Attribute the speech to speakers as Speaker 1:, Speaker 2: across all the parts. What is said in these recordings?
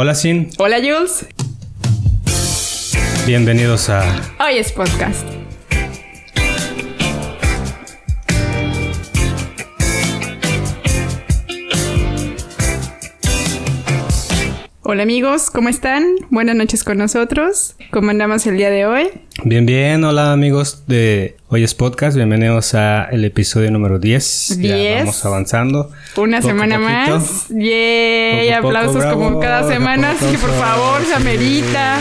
Speaker 1: Hola Sin.
Speaker 2: Hola Jules.
Speaker 1: Bienvenidos a
Speaker 2: Hoy es podcast. Hola amigos, ¿cómo están? Buenas noches con nosotros. ¿Cómo andamos el día de hoy?
Speaker 1: Bien, bien. Hola amigos de Hoy es Podcast. Bienvenidos a el episodio número 10. Ya
Speaker 2: 10.
Speaker 1: vamos avanzando.
Speaker 2: Una
Speaker 1: Poco
Speaker 2: semana
Speaker 1: poquito.
Speaker 2: más. Yay,
Speaker 1: Poco
Speaker 2: aplausos como cada semana. Así que por favor, se amerita.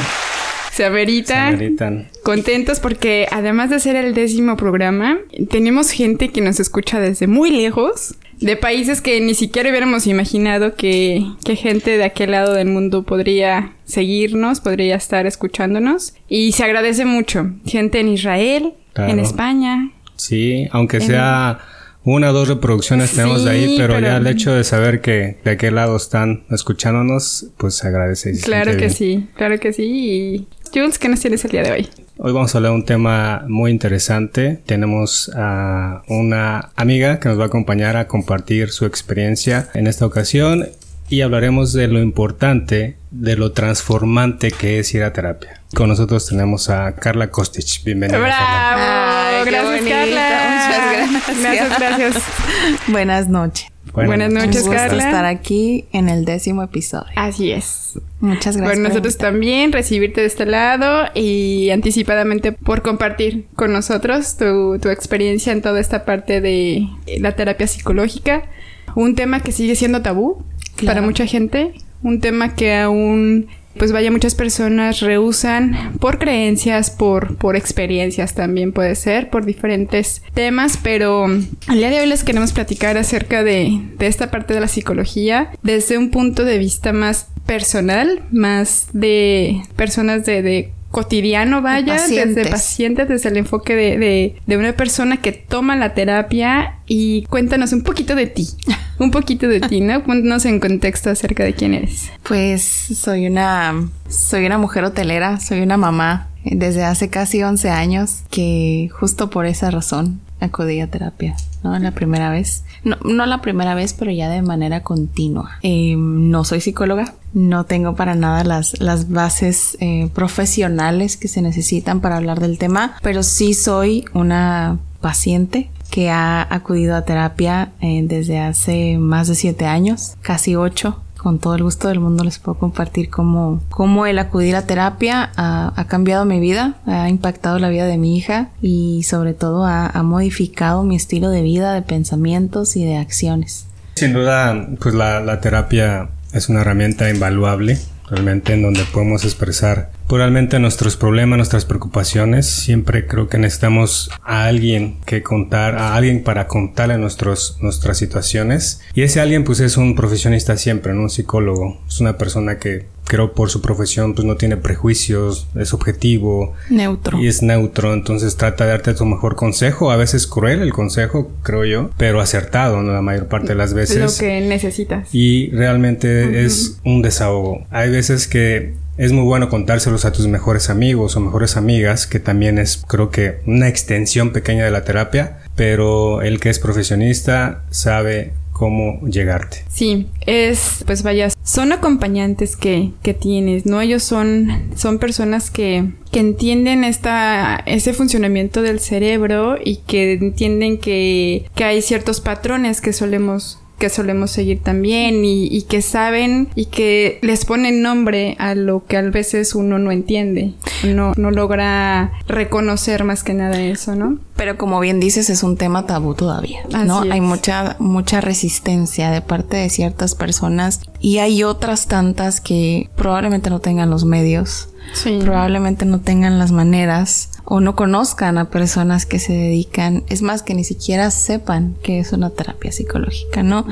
Speaker 2: Se amerita.
Speaker 1: Se ameritan.
Speaker 2: Contentos porque además de ser el décimo programa, tenemos gente que nos escucha desde muy lejos, de países que ni siquiera hubiéramos imaginado que, que gente de aquel lado del mundo podría seguirnos, podría estar escuchándonos. Y se agradece mucho. Gente en Israel,
Speaker 1: Claro.
Speaker 2: en España.
Speaker 1: Sí, aunque
Speaker 2: En-
Speaker 1: sea una o dos reproducciones tenemos de ahí, pero,
Speaker 2: pero-
Speaker 1: ya el hecho de saber que de aquel lado están escuchándonos, pues se agradece.
Speaker 2: Claro que
Speaker 1: bien.
Speaker 2: sí, claro que sí. Y Jules, ¿qué nos tienes el día de hoy?
Speaker 1: Hoy vamos a hablar de un tema muy interesante. Tenemos a una amiga que nos va a acompañar a compartir su experiencia en esta ocasión y hablaremos de lo importante, de lo transformante que es ir a terapia. Con nosotros tenemos a Carla Kostic. Bienvenida. Carla.
Speaker 2: ¡Bravo!
Speaker 3: Ay, qué
Speaker 2: gracias. Carla.
Speaker 3: Muchas gracias.
Speaker 2: Gracias, gracias.
Speaker 3: Buenas noches.
Speaker 2: Buenas
Speaker 3: Un
Speaker 2: noches,
Speaker 3: gusto
Speaker 2: Carla.
Speaker 3: estar aquí en el décimo episodio.
Speaker 2: Así es.
Speaker 3: Muchas gracias.
Speaker 2: Bueno,
Speaker 3: por
Speaker 2: nosotros también recibirte de este lado y anticipadamente por compartir con nosotros tu, tu experiencia en toda esta parte de la terapia psicológica. Un tema que sigue siendo tabú
Speaker 3: Claro.
Speaker 2: para mucha gente. Un tema que aún, pues vaya, muchas personas rehusan por creencias, por, por experiencias también puede ser, por diferentes temas. Pero al día de hoy les queremos platicar acerca de, de esta parte de la psicología desde un punto de vista más personal, más de personas de, de cotidiano, vaya, desde
Speaker 3: pacientes.
Speaker 2: desde el enfoque de, de, de una persona que toma la terapia y cuéntanos un poquito de ti, un poquito de ti, ¿no? Cuéntanos en contexto acerca de quién eres.
Speaker 3: Pues soy una, soy una mujer hotelera, soy una mamá eh, desde hace casi 11 años que justo por esa razón acudí a terapia, ¿no? La primera vez. No, no la primera vez, pero ya de manera continua. Eh, no soy psicóloga, no tengo para nada las, las bases eh, profesionales que se necesitan para hablar del tema, pero sí soy una paciente que ha acudido a terapia eh, desde hace más de siete años, casi ocho. Con todo el gusto del mundo les puedo compartir cómo, cómo el acudir a terapia ha, cambiado mi vida, ha impactado la vida de mi hija y sobre todo ha, modificado mi estilo de vida, de pensamientos y de acciones.
Speaker 1: Sin duda, pues la terapia es una herramienta invaluable, realmente en donde podemos expresar puramente nuestros problemas, nuestras preocupaciones. Siempre creo que necesitamos a alguien que contar, a alguien para contarle nuestros, nuestras situaciones. Y ese alguien pues es un profesionista siempre, ¿no? Un psicólogo. Es una persona que creo por su profesión pues no tiene prejuicios, es objetivo,
Speaker 3: Neutro.
Speaker 1: y es neutro, entonces trata de darte tu mejor consejo, a veces cruel el consejo, creo yo, pero acertado ¿no? la mayor parte de las veces.
Speaker 2: Lo que necesitas.
Speaker 1: Y realmente es un desahogo. Hay veces que es muy bueno contárselos a tus mejores amigos o mejores amigas, que también es creo que una extensión pequeña de la terapia, pero el que es profesionista sabe cómo llegarte.
Speaker 2: Sí, es, pues vaya, son acompañantes que, que tienes, ¿no? Ellos son, son personas que, que entienden esta, ese funcionamiento del cerebro y que entienden que, que hay ciertos patrones que solemos que solemos seguir también y, y que saben y que les ponen nombre a lo que a veces uno no entiende, no, no logra reconocer más que nada eso, ¿no?
Speaker 3: Pero como bien dices, es un tema tabú todavía, ¿no? Hay mucha, mucha resistencia de parte de ciertas personas y hay otras tantas que probablemente no tengan los medios,
Speaker 2: Sí.
Speaker 3: probablemente no tengan las maneras o no conozcan a personas que se dedican, es más que ni siquiera sepan que es una terapia psicológica, ¿no?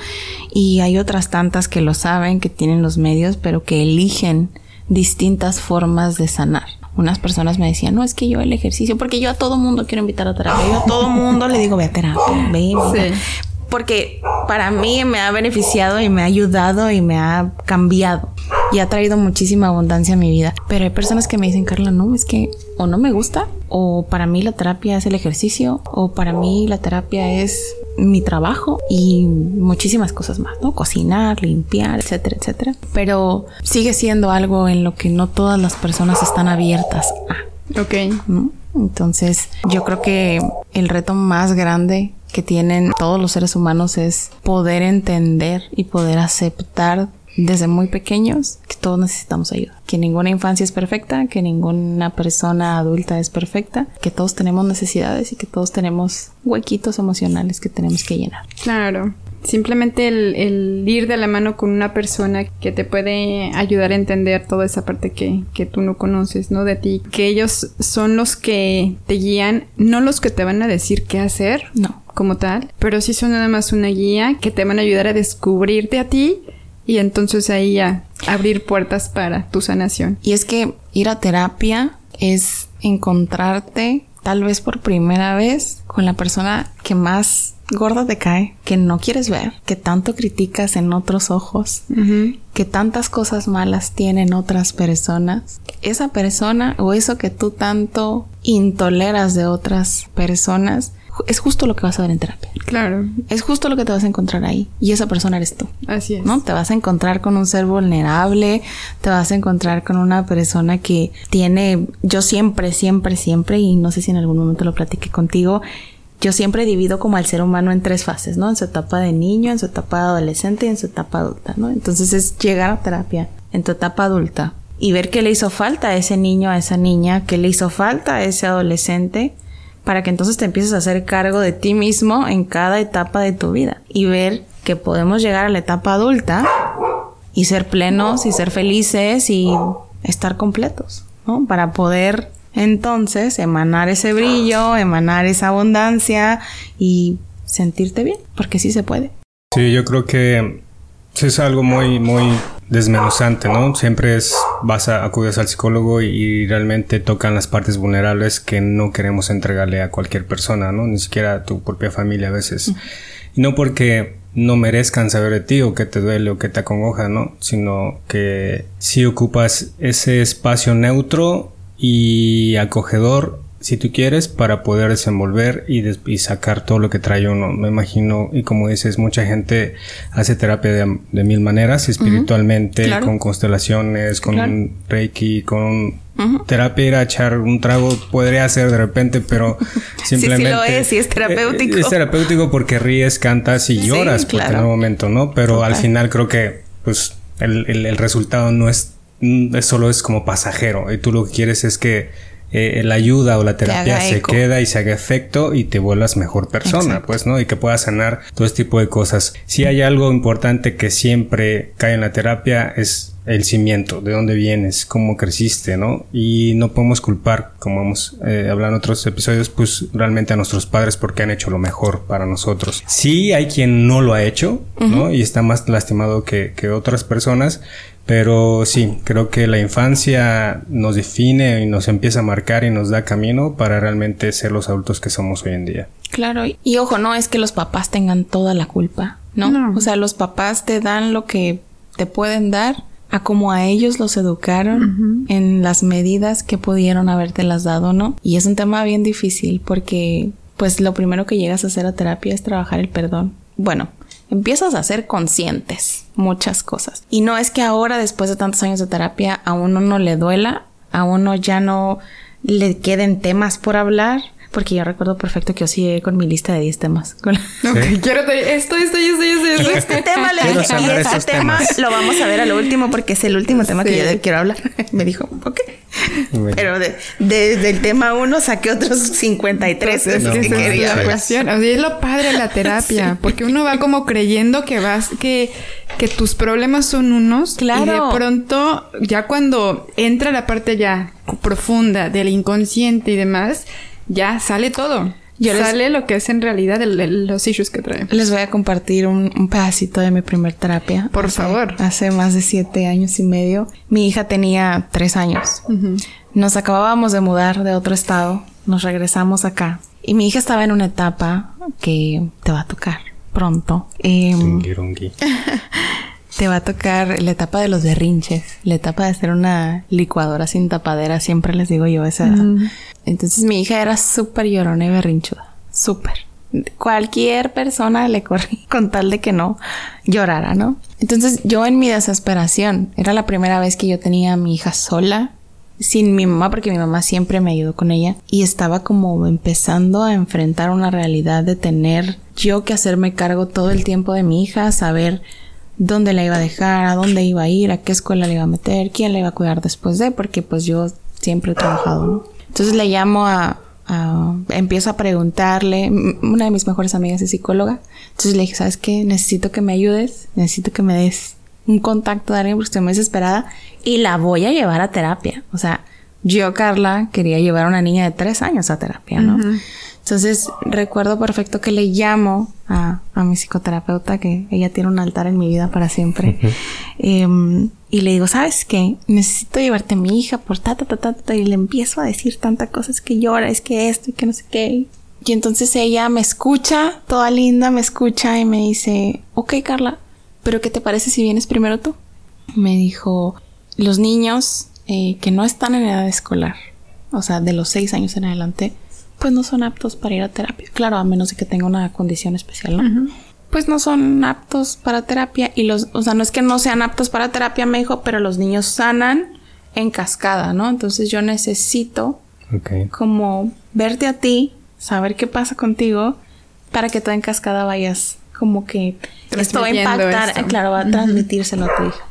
Speaker 3: Y hay otras tantas que lo saben, que tienen los medios, pero que eligen distintas formas de sanar. Unas personas me decían, no, es que yo el ejercicio, porque yo a todo mundo quiero invitar a terapia, yo a todo mundo le digo, ve a terapia, ve.
Speaker 2: Sí.
Speaker 3: Porque para mí me ha beneficiado y me ha ayudado y me ha cambiado y ha traído muchísima abundancia a mi vida. Pero hay personas que me dicen, Carla, no, es que o no me gusta, o para mí la terapia es el ejercicio, o para mí la terapia es mi trabajo y muchísimas cosas más, ¿no? Cocinar, limpiar, etcétera, etcétera. Pero sigue siendo algo en lo que no todas las personas están abiertas a.
Speaker 2: Ok.
Speaker 3: ¿no? Entonces, yo creo que el reto más grande que tienen todos los seres humanos es poder entender y poder aceptar desde muy pequeños que todos necesitamos ayuda. Que ninguna infancia es perfecta, que ninguna persona adulta es perfecta, que todos tenemos necesidades y que todos tenemos huequitos emocionales que tenemos que llenar.
Speaker 2: Claro. Simplemente el, el ir de la mano con una persona que te puede ayudar a entender toda esa parte que, que tú no conoces, ¿no? De ti. Que ellos son los que te guían, no los que te van a decir qué hacer.
Speaker 3: No.
Speaker 2: Como tal, pero sí son nada más una guía que te van a ayudar a descubrirte a ti y entonces ahí a abrir puertas para tu sanación.
Speaker 3: Y es que ir a terapia es encontrarte tal vez por primera vez con la persona que más gorda te cae, que no quieres ver, que tanto criticas en otros ojos, que tantas cosas malas tienen otras personas. Esa persona o eso que tú tanto intoleras de otras personas es justo lo que vas a ver en terapia.
Speaker 2: Claro.
Speaker 3: Es justo lo que te vas a encontrar ahí. Y esa persona eres tú.
Speaker 2: Así es.
Speaker 3: ¿No? Te vas a encontrar con un ser vulnerable, te vas a encontrar con una persona que tiene, yo siempre, siempre, siempre, y no sé si en algún momento lo platiqué contigo, yo siempre divido como al ser humano en tres fases, ¿no? En su etapa de niño, en su etapa de adolescente y en su etapa adulta, ¿no? Entonces es llegar a terapia en tu etapa adulta y ver qué le hizo falta a ese niño, a esa niña, qué le hizo falta a ese adolescente para que entonces te empieces a hacer cargo de ti mismo en cada etapa de tu vida y ver que podemos llegar a la etapa adulta y ser plenos y ser felices y estar completos, ¿no? Para poder entonces emanar ese brillo, emanar esa abundancia y sentirte bien, porque sí se puede.
Speaker 1: Sí, yo creo que es algo muy, muy desmenuzante, ¿no? Siempre es, vas a acudes al psicólogo y, y, realmente tocan las partes vulnerables que no queremos entregarle a cualquier persona, ¿no? Ni siquiera a tu propia familia a veces. Y no porque no merezcan saber de ti o que te duele o que te acongoja, ¿no? Sino que si ocupas ese espacio neutro y acogedor si tú quieres, para poder desenvolver y, des y, sacar todo lo que trae uno. Me imagino, y como dices, mucha gente hace terapia de, de mil maneras, espiritualmente, uh -huh. claro. con constelaciones, con claro. un reiki, con uh -huh. terapia, ir a echar un trago, podría ser de repente, pero simplemente...
Speaker 3: sí, sí lo es, sí es terapéutico.
Speaker 1: Es terapéutico porque ríes, cantas y lloras sí, claro. por el momento, ¿no? Pero Total. al final creo que, pues, el, el, el resultado no es, es, solo es como pasajero, y tú lo que quieres es que eh, la ayuda o la terapia se eco. queda y se haga efecto y te vuelvas mejor persona, Exacto. pues, ¿no? Y que puedas sanar todo este tipo de cosas. Si hay algo importante que siempre cae en la terapia es el cimiento, de dónde vienes, cómo creciste, ¿no? Y no podemos culpar, como hemos eh, hablado en otros episodios, pues realmente a nuestros padres porque han hecho lo mejor para nosotros. Sí hay quien no lo ha hecho, uh -huh. ¿no? Y está más lastimado que, que otras personas, pero sí, creo que la infancia nos define y nos empieza a marcar y nos da camino para realmente ser los adultos que somos hoy en día.
Speaker 3: Claro, y ojo, no es que los papás tengan toda la culpa, ¿no? no. O sea, los papás te dan lo que te pueden dar a como a ellos los educaron uh -huh. en las medidas que pudieron habértelas dado, ¿no? Y es un tema bien difícil porque pues lo primero que llegas a hacer a terapia es trabajar el perdón. Bueno, empiezas a ser conscientes muchas cosas. Y no es que ahora, después de tantos años de terapia, a uno no le duela, a uno ya no le queden temas por hablar. Porque yo recuerdo perfecto que yo sí con mi lista de 10 temas. Con...
Speaker 2: ¿Sí? Okay, quiero esto, esto, esto, esto, esto.
Speaker 3: Este tema le dije, y este tema temas. lo vamos a ver a lo último porque es el último tema sí. que yo quiero hablar. Me dijo, ok. Bueno. Pero de, de, del tema 1 saqué otros 53.
Speaker 2: Entonces, no, que no, quería la cuestión. O sea, es lo padre de la terapia. Sí. Porque uno va como creyendo que vas, que, que tus problemas son unos.
Speaker 3: Claro.
Speaker 2: Y de pronto, ya cuando entra la parte ya profunda del inconsciente y demás, ya sale todo. Yo sale les, lo que es en realidad el, el, los issues que trae.
Speaker 3: Les voy a compartir un, un pedacito de mi primer terapia.
Speaker 2: Por
Speaker 3: hace,
Speaker 2: favor.
Speaker 3: Hace más de siete años y medio. Mi hija tenía tres años. Uh -huh. Nos acabábamos de mudar de otro estado. Nos regresamos acá. Y mi hija estaba en una etapa que te va a tocar pronto. Eh, te va a tocar la etapa de los berrinches, la etapa de ser una licuadora sin tapadera, siempre les digo yo esa edad. Mm. Entonces mi hija era súper llorona y berrinchuda, súper. cualquier persona le corría con tal de que no llorara, ¿no? Entonces yo en mi desesperación, era la primera vez que yo tenía a mi hija sola, sin mi mamá, porque mi mamá siempre me ayudó con ella, y estaba como empezando a enfrentar una realidad de tener yo que hacerme cargo todo el tiempo de mi hija, saber dónde la iba a dejar, a dónde iba a ir, a qué escuela le iba a meter, quién la iba a cuidar después de, porque pues yo siempre he trabajado, ¿no? Entonces le llamo a, empiezo a preguntarle, una de mis mejores amigas es psicóloga, entonces le dije, ¿sabes qué? Necesito que me ayudes, necesito que me des un contacto de alguien porque estoy muy desesperada y la voy a llevar a terapia. O sea, yo, Carla, quería llevar a una niña de tres años a terapia, ¿no? Entonces, recuerdo perfecto que le llamo a, a, mi psicoterapeuta, que ella tiene un altar en mi vida para siempre. Em, y le digo, ¿sabes qué? Necesito llevarte a mi hija por ta, ta, ta, ta, ta. Y le empiezo a decir tantas cosas que llora, es que esto y que no sé qué. Y entonces ella me escucha, toda linda, me escucha y me dice, ok, Carla, pero ¿qué te parece si vienes primero tú? Me dijo, los niños eh, que no están en edad escolar, o sea, de los seis años en adelante, pues no son aptos para ir a terapia. Claro, a menos de que tenga una condición especial, ¿no? Pues no son aptos para terapia y los, o sea, no es que no sean aptos para terapia, me dijo, pero los niños sanan en cascada, ¿no? Entonces yo necesito como verte a ti, saber qué pasa contigo, para que tú en cascada vayas como que esto va a impactar, claro, va a transmitírselo a tu hija.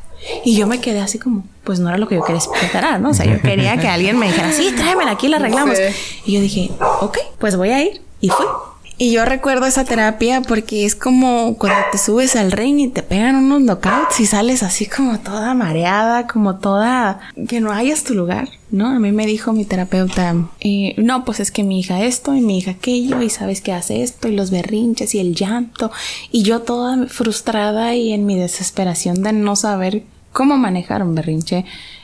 Speaker 3: Y yo me quedé así como, pues no era lo que yo quería explicar, ¿no? O sea, yo quería que alguien me dijera, sí, tráemela aquí, la arreglamos. Y yo dije, ok, pues voy a ir. Y fui. Y yo recuerdo esa terapia porque es como cuando te subes al ring y te pegan unos knockouts y sales así como toda mareada, como toda que no hayas tu lugar, ¿no? A mí me dijo mi terapeuta, eh, no, pues es que mi hija esto y mi hija aquello y sabes que hace esto y los berrinches y el llanto y yo toda frustrada y en mi desesperación de no saber cómo manejar un berrinche,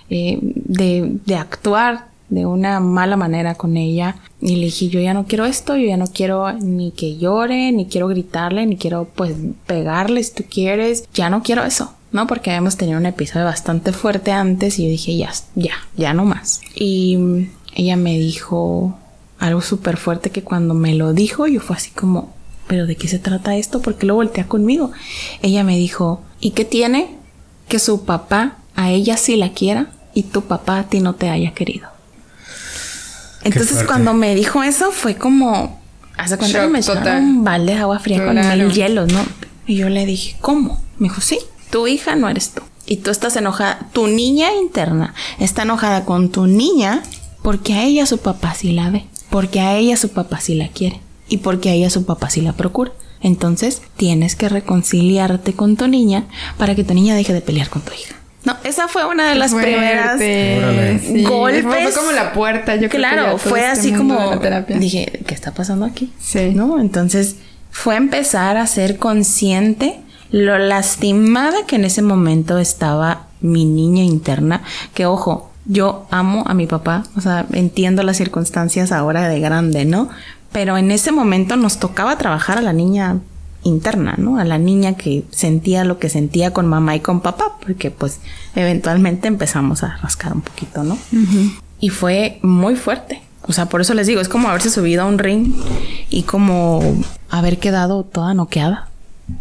Speaker 3: eh, de, de actuar de una mala manera con ella y le dije yo ya no quiero esto, yo ya no quiero ni que llore, ni quiero gritarle, ni quiero pues pegarle si tú quieres, ya no quiero eso, ¿no? Porque habíamos tenido un episodio bastante fuerte antes y yo dije ya, ya, ya no más. Y ella me dijo algo súper fuerte que cuando me lo dijo yo fue así como, pero ¿de qué se trata esto? porque lo voltea conmigo? Ella me dijo, ¿y qué tiene que su papá a ella sí la quiera y tu papá a ti no te haya querido? Entonces cuando me dijo eso fue como, hace cuánto me echaron un balde de agua fría con mil hielos, ¿no? Y yo le dije, ¿cómo? Me dijo, sí, tu hija no eres tú. Y tú estás enojada, tu niña interna está enojada con tu niña porque a ella su papá sí la ve, porque a ella su papá sí la quiere y porque a ella su papá sí la procura. Entonces tienes que reconciliarte con tu niña para que tu niña deje de pelear con tu hija. No, esa fue una de las primeras golpes.
Speaker 2: Fue, como la puerta, yo
Speaker 3: Claro, fue este así como dije, ¿qué está pasando aquí? Sí. ¿No? Entonces fue empezar a ser consciente lo lastimada que en ese momento estaba mi niña interna, que ojo, yo amo a mi papá, o sea, entiendo las circunstancias ahora de grande, ¿no? Pero en ese momento nos tocaba trabajar a la niña interna, ¿no? A la niña que sentía lo que sentía con mamá y con papá, porque pues eventualmente empezamos a rascar un poquito, ¿no? Y fue muy fuerte. O sea, por eso les digo, es como haberse subido a un ring y como haber quedado toda noqueada,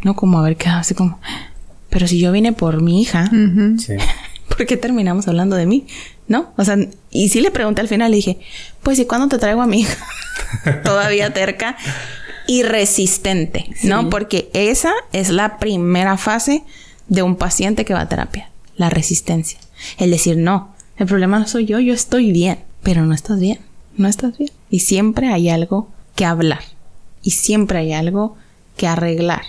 Speaker 3: ¿no? Como haber quedado así como, pero si yo vine por mi hija, ¿por qué terminamos hablando de mí? ¿No? O sea, y sí le pregunté al final, le dije, pues ¿y cuándo te traigo a mi hija? Todavía terca y resistente, ¿no? Porque esa es la primera fase de un paciente que va a terapia, la resistencia. El decir, no, el problema no soy yo, yo estoy bien, pero no estás bien, no estás bien. Y siempre hay algo que hablar, y siempre hay algo que arreglar,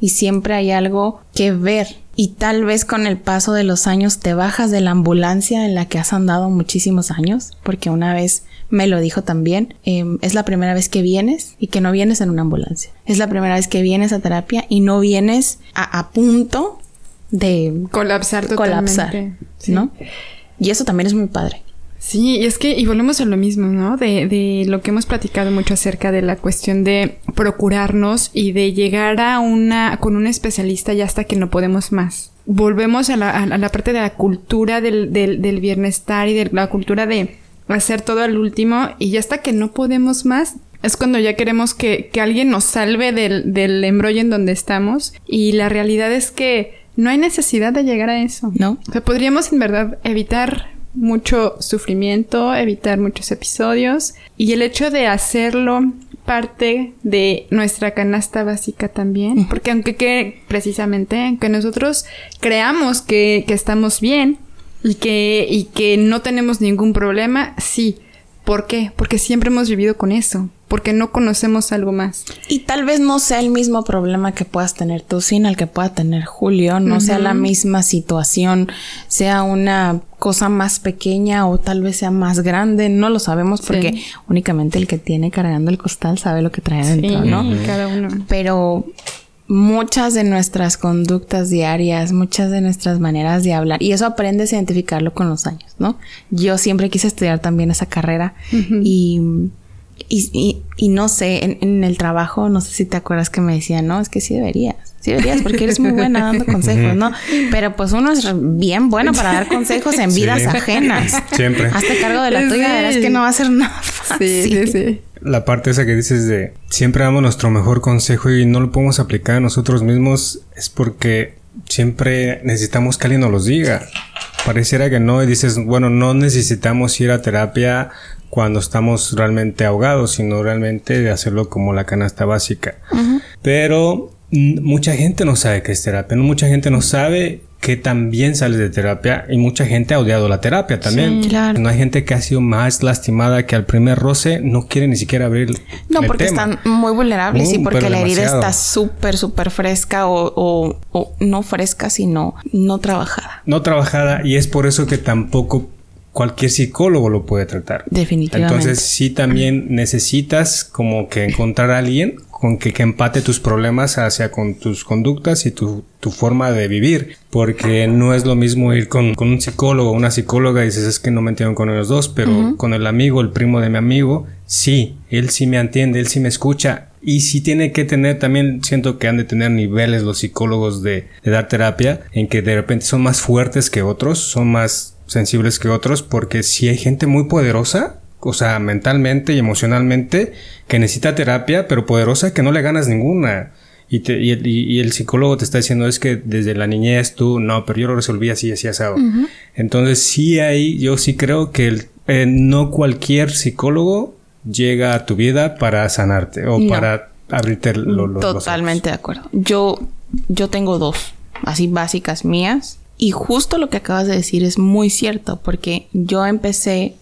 Speaker 3: y siempre hay algo que ver. Y tal vez con el paso de los años te bajas de la ambulancia en la que has andado muchísimos años, porque una vez me lo dijo también, em, es la primera vez que vienes y que no vienes en una ambulancia. Es la primera vez que vienes a terapia y no vienes a, punto de
Speaker 2: colapsar totalmente. Colapsar,
Speaker 3: ¿no? Y eso también es muy padre.
Speaker 2: Sí, y es que, y volvemos a lo mismo, ¿no? De, de lo que hemos platicado mucho acerca de la cuestión de procurarnos y de llegar a una, con un especialista ya hasta que no podemos más. Volvemos a la, a la parte de la cultura del, del, del bienestar y de la cultura de hacer todo al último y ya hasta que no podemos más, Es cuando ya queremos que, que alguien nos salve del, del embrollo en donde estamos. Y la realidad es que no hay necesidad de llegar a eso.
Speaker 3: No.
Speaker 2: O sea, podríamos en verdad evitar mucho sufrimiento, evitar muchos episodios. Y el hecho de hacerlo parte de nuestra canasta básica también. Porque aunque que precisamente, aunque nosotros creamos que, que estamos bien y que, y que no tenemos ningún problema, sí. ¿Por qué? Porque siempre hemos vivido con eso. Porque no conocemos algo más.
Speaker 3: Y tal vez no sea el mismo problema que puedas tener tú, sino el que pueda tener Julio, no sea la misma situación, sea una cosa más pequeña o tal vez sea más grande, no lo sabemos porque
Speaker 2: Sí.
Speaker 3: únicamente el que tiene cargando el costal sabe lo que trae adentro,
Speaker 2: Sí,
Speaker 3: ¿no?
Speaker 2: Cada uno.
Speaker 3: Pero muchas de nuestras conductas diarias, muchas de nuestras maneras de hablar, y eso aprendes a identificarlo con los años, ¿no? Yo siempre quise estudiar también esa carrera y, y, y- y no sé, en, en el trabajo, no sé si te acuerdas que me decían, no, es que sí deberías. Sí deberías porque eres muy buena dando consejos, ¿no? Pero pues uno es bien bueno para dar consejos en vidas
Speaker 1: Sí.
Speaker 3: ajenas.
Speaker 1: Siempre.
Speaker 3: Hazte cargo de la
Speaker 2: Sí.
Speaker 3: tuya, verás que no va a ser nada fácil.
Speaker 2: Sí, sí, sí.
Speaker 1: La parte esa que dices de siempre damos nuestro mejor consejo y no lo podemos aplicar a nosotros mismos es porque siempre necesitamos que alguien nos los diga. Pareciera que no y dices, bueno, no necesitamos ir a terapia cuando estamos realmente ahogados, sino realmente de hacerlo como la canasta básica. Pero mucha gente no sabe qué es terapia, no mucha gente no sabe que también sales de terapia y mucha gente ha odiado la terapia también.
Speaker 3: Sí, claro.
Speaker 1: No hay gente que ha sido más lastimada que al primer roce no quiere ni siquiera abrir
Speaker 3: No,
Speaker 1: el
Speaker 3: porque
Speaker 1: tema.
Speaker 3: están muy vulnerables y
Speaker 1: Mm,
Speaker 3: porque la herida
Speaker 1: demasiado.
Speaker 3: está súper, súper fresca o, o- o no fresca, sino no trabajada.
Speaker 1: no trabajada y es por eso que tampoco cualquier psicólogo lo puede tratar.
Speaker 3: Definitivamente.
Speaker 1: Entonces sí también necesitas como que encontrar a alguien con que, que empate tus problemas hacia con tus conductas y tu, tu forma de vivir. Porque no es lo mismo ir con, con un psicólogo o una psicóloga y dices es que no me entiendo con ellos dos, pero con el amigo, el primo de mi amigo, sí, él sí me entiende, él sí me escucha. Y sí tiene que tener, también siento que han de tener niveles los psicólogos de, de dar terapia, en que de repente son más fuertes que otros, son más sensibles que otros, porque si hay gente muy poderosa, o sea, mentalmente y emocionalmente, que necesita terapia, pero poderosa, que no le ganas ninguna. Y, te- y el, y- el psicólogo te está diciendo es que desde la niñez tú, no, pero yo lo resolví así, así, asado. Entonces sí hay, yo sí creo que el- eh, no cualquier psicólogo llega a tu vida para sanarte o
Speaker 3: No.
Speaker 1: para abrirte lo- lo- los ojos.
Speaker 3: Totalmente de acuerdo. Yo, yo tengo dos, así básicas mías. Y justo lo que acabas de decir es muy cierto, porque yo empecé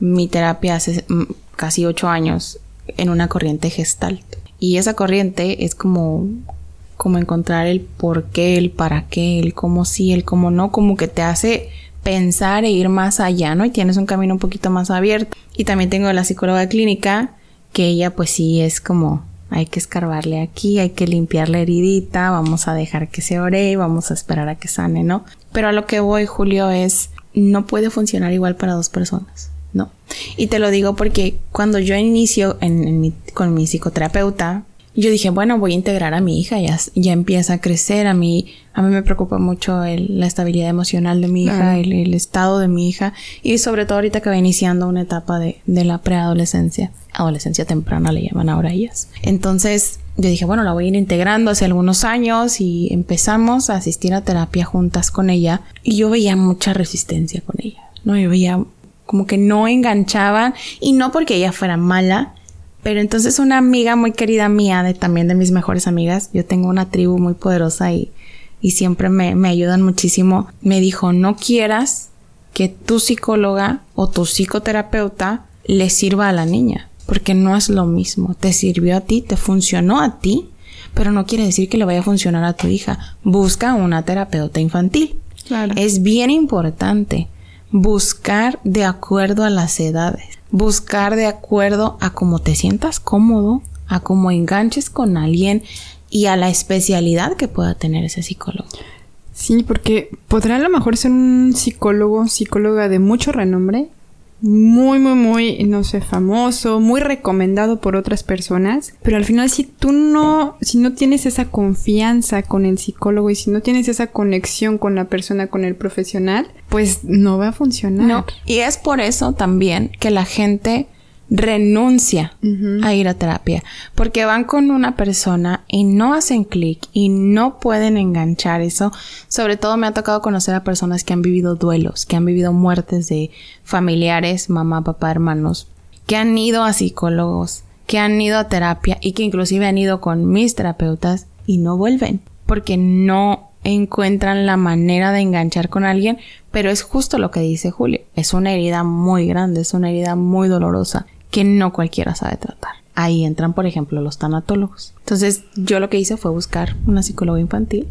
Speaker 3: mi terapia hace mm, casi ocho años en una corriente gestalt. Y esa corriente es como, como encontrar el por qué, el para qué, el cómo sí, el cómo no, como que te hace pensar e ir más allá, ¿no? Y tienes un camino un poquito más abierto. Y también tengo la psicóloga clínica, que ella pues sí es como, hay que escarbarle aquí, hay que limpiar la heridita, vamos a dejar que se ore y vamos a esperar a que sane, ¿no? Pero a lo que voy, Julio, es, no puede funcionar igual para dos personas, ¿no? Y te lo digo porque cuando yo inicio en, en mi- con mi psicoterapeuta, yo dije, bueno, voy a integrar a mi hija, ya, ya empieza a crecer, a mí, a mí me preocupa mucho el- la estabilidad emocional de mi hija, el, el estado de mi hija, y sobre todo ahorita que va iniciando una etapa de, de la preadolescencia, adolescencia temprana le llaman ahora ellas. Entonces, yo dije, bueno, la voy a ir integrando hace algunos años y empezamos a asistir a terapia juntas con ella, y yo veía mucha resistencia con ella, ¿no? Yo veía como que no enganchaban, y no porque ella fuera mala, pero entonces una amiga muy querida mía, de también de mis mejores amigas, yo tengo una tribu muy poderosa y, y siempre me, me ayudan muchísimo, me dijo, no quieras que tu psicóloga o tu psicoterapeuta le sirva a la niña, porque no es lo mismo, te sirvió a ti, te funcionó a ti, pero no quiere decir que le vaya a funcionar a tu hija. Busca una terapeuta infantil.
Speaker 2: Claro.
Speaker 3: Es bien importante buscar de acuerdo a las edades, buscar de acuerdo a cómo te sientas cómodo, a cómo enganches con alguien y a la especialidad que pueda tener ese psicólogo.
Speaker 2: Sí, porque podrá a lo mejor ser un psicólogo, psicóloga de mucho renombre, muy, muy, muy, no sé, famoso, muy recomendado por otras personas, pero al final si tú no, si no tienes esa confianza con el psicólogo y si no tienes esa conexión con la persona, con el profesional, pues no va a funcionar.
Speaker 3: No, y es por eso también que la gente renuncia a ir a terapia porque van con una persona y no hacen clic y no pueden enganchar eso. Sobre todo me ha tocado conocer a personas que han vivido duelos, que han vivido muertes de familiares, mamá, papá, hermanos, que han ido a psicólogos, que han ido a terapia y que inclusive han ido con mis terapeutas y no vuelven porque no encuentran la manera de enganchar con alguien, pero es justo lo que dice Julio, es una herida muy grande, es una herida muy dolorosa que no cualquiera sabe tratar. Ahí entran, por ejemplo, los tanatólogos. Entonces, yo lo que hice fue buscar una psicóloga infantil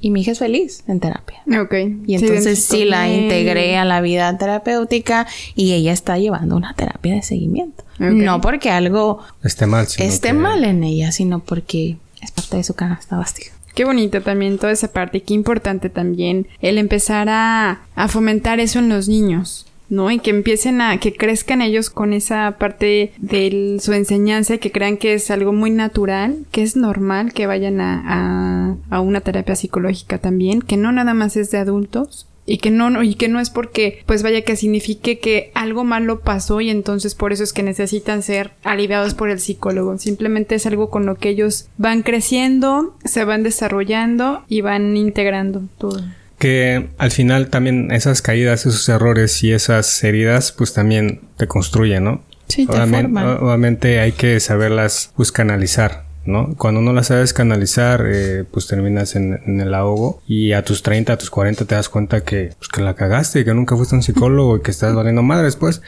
Speaker 3: y mi hija es feliz en terapia.
Speaker 2: Ok.
Speaker 3: Y entonces sí la integré a la vida terapéutica y ella está llevando una terapia de seguimiento. No porque algo
Speaker 1: esté mal,
Speaker 3: esté mal en ella, sino porque es parte de su canasta básica.
Speaker 2: Qué bonito también toda esa parte, qué importante también el empezar a, a fomentar eso en los niños. ¿No? Y que empiecen a, que crezcan ellos con esa parte de su enseñanza y que crean que es algo muy natural, que es normal que vayan a, a, a una terapia psicológica también, que no nada más es de adultos, y que no, y que no es porque pues vaya que signifique que algo malo pasó y entonces por eso es que necesitan ser aliviados por el psicólogo simplemente es algo con lo que ellos van creciendo se van desarrollando y van integrando todo
Speaker 1: que al final también esas caídas, esos errores y esas heridas, pues también te construyen, ¿no?
Speaker 2: Sí, te
Speaker 1: obviamente, obviamente hay que saberlas pues canalizar, ¿no? Cuando no las sabes canalizar, eh, pues terminas en, el ahogo y a tus 30, a tus 40 te das cuenta que, pues, que la cagaste y que nunca fuiste un psicólogo y que estás valiendo madre después.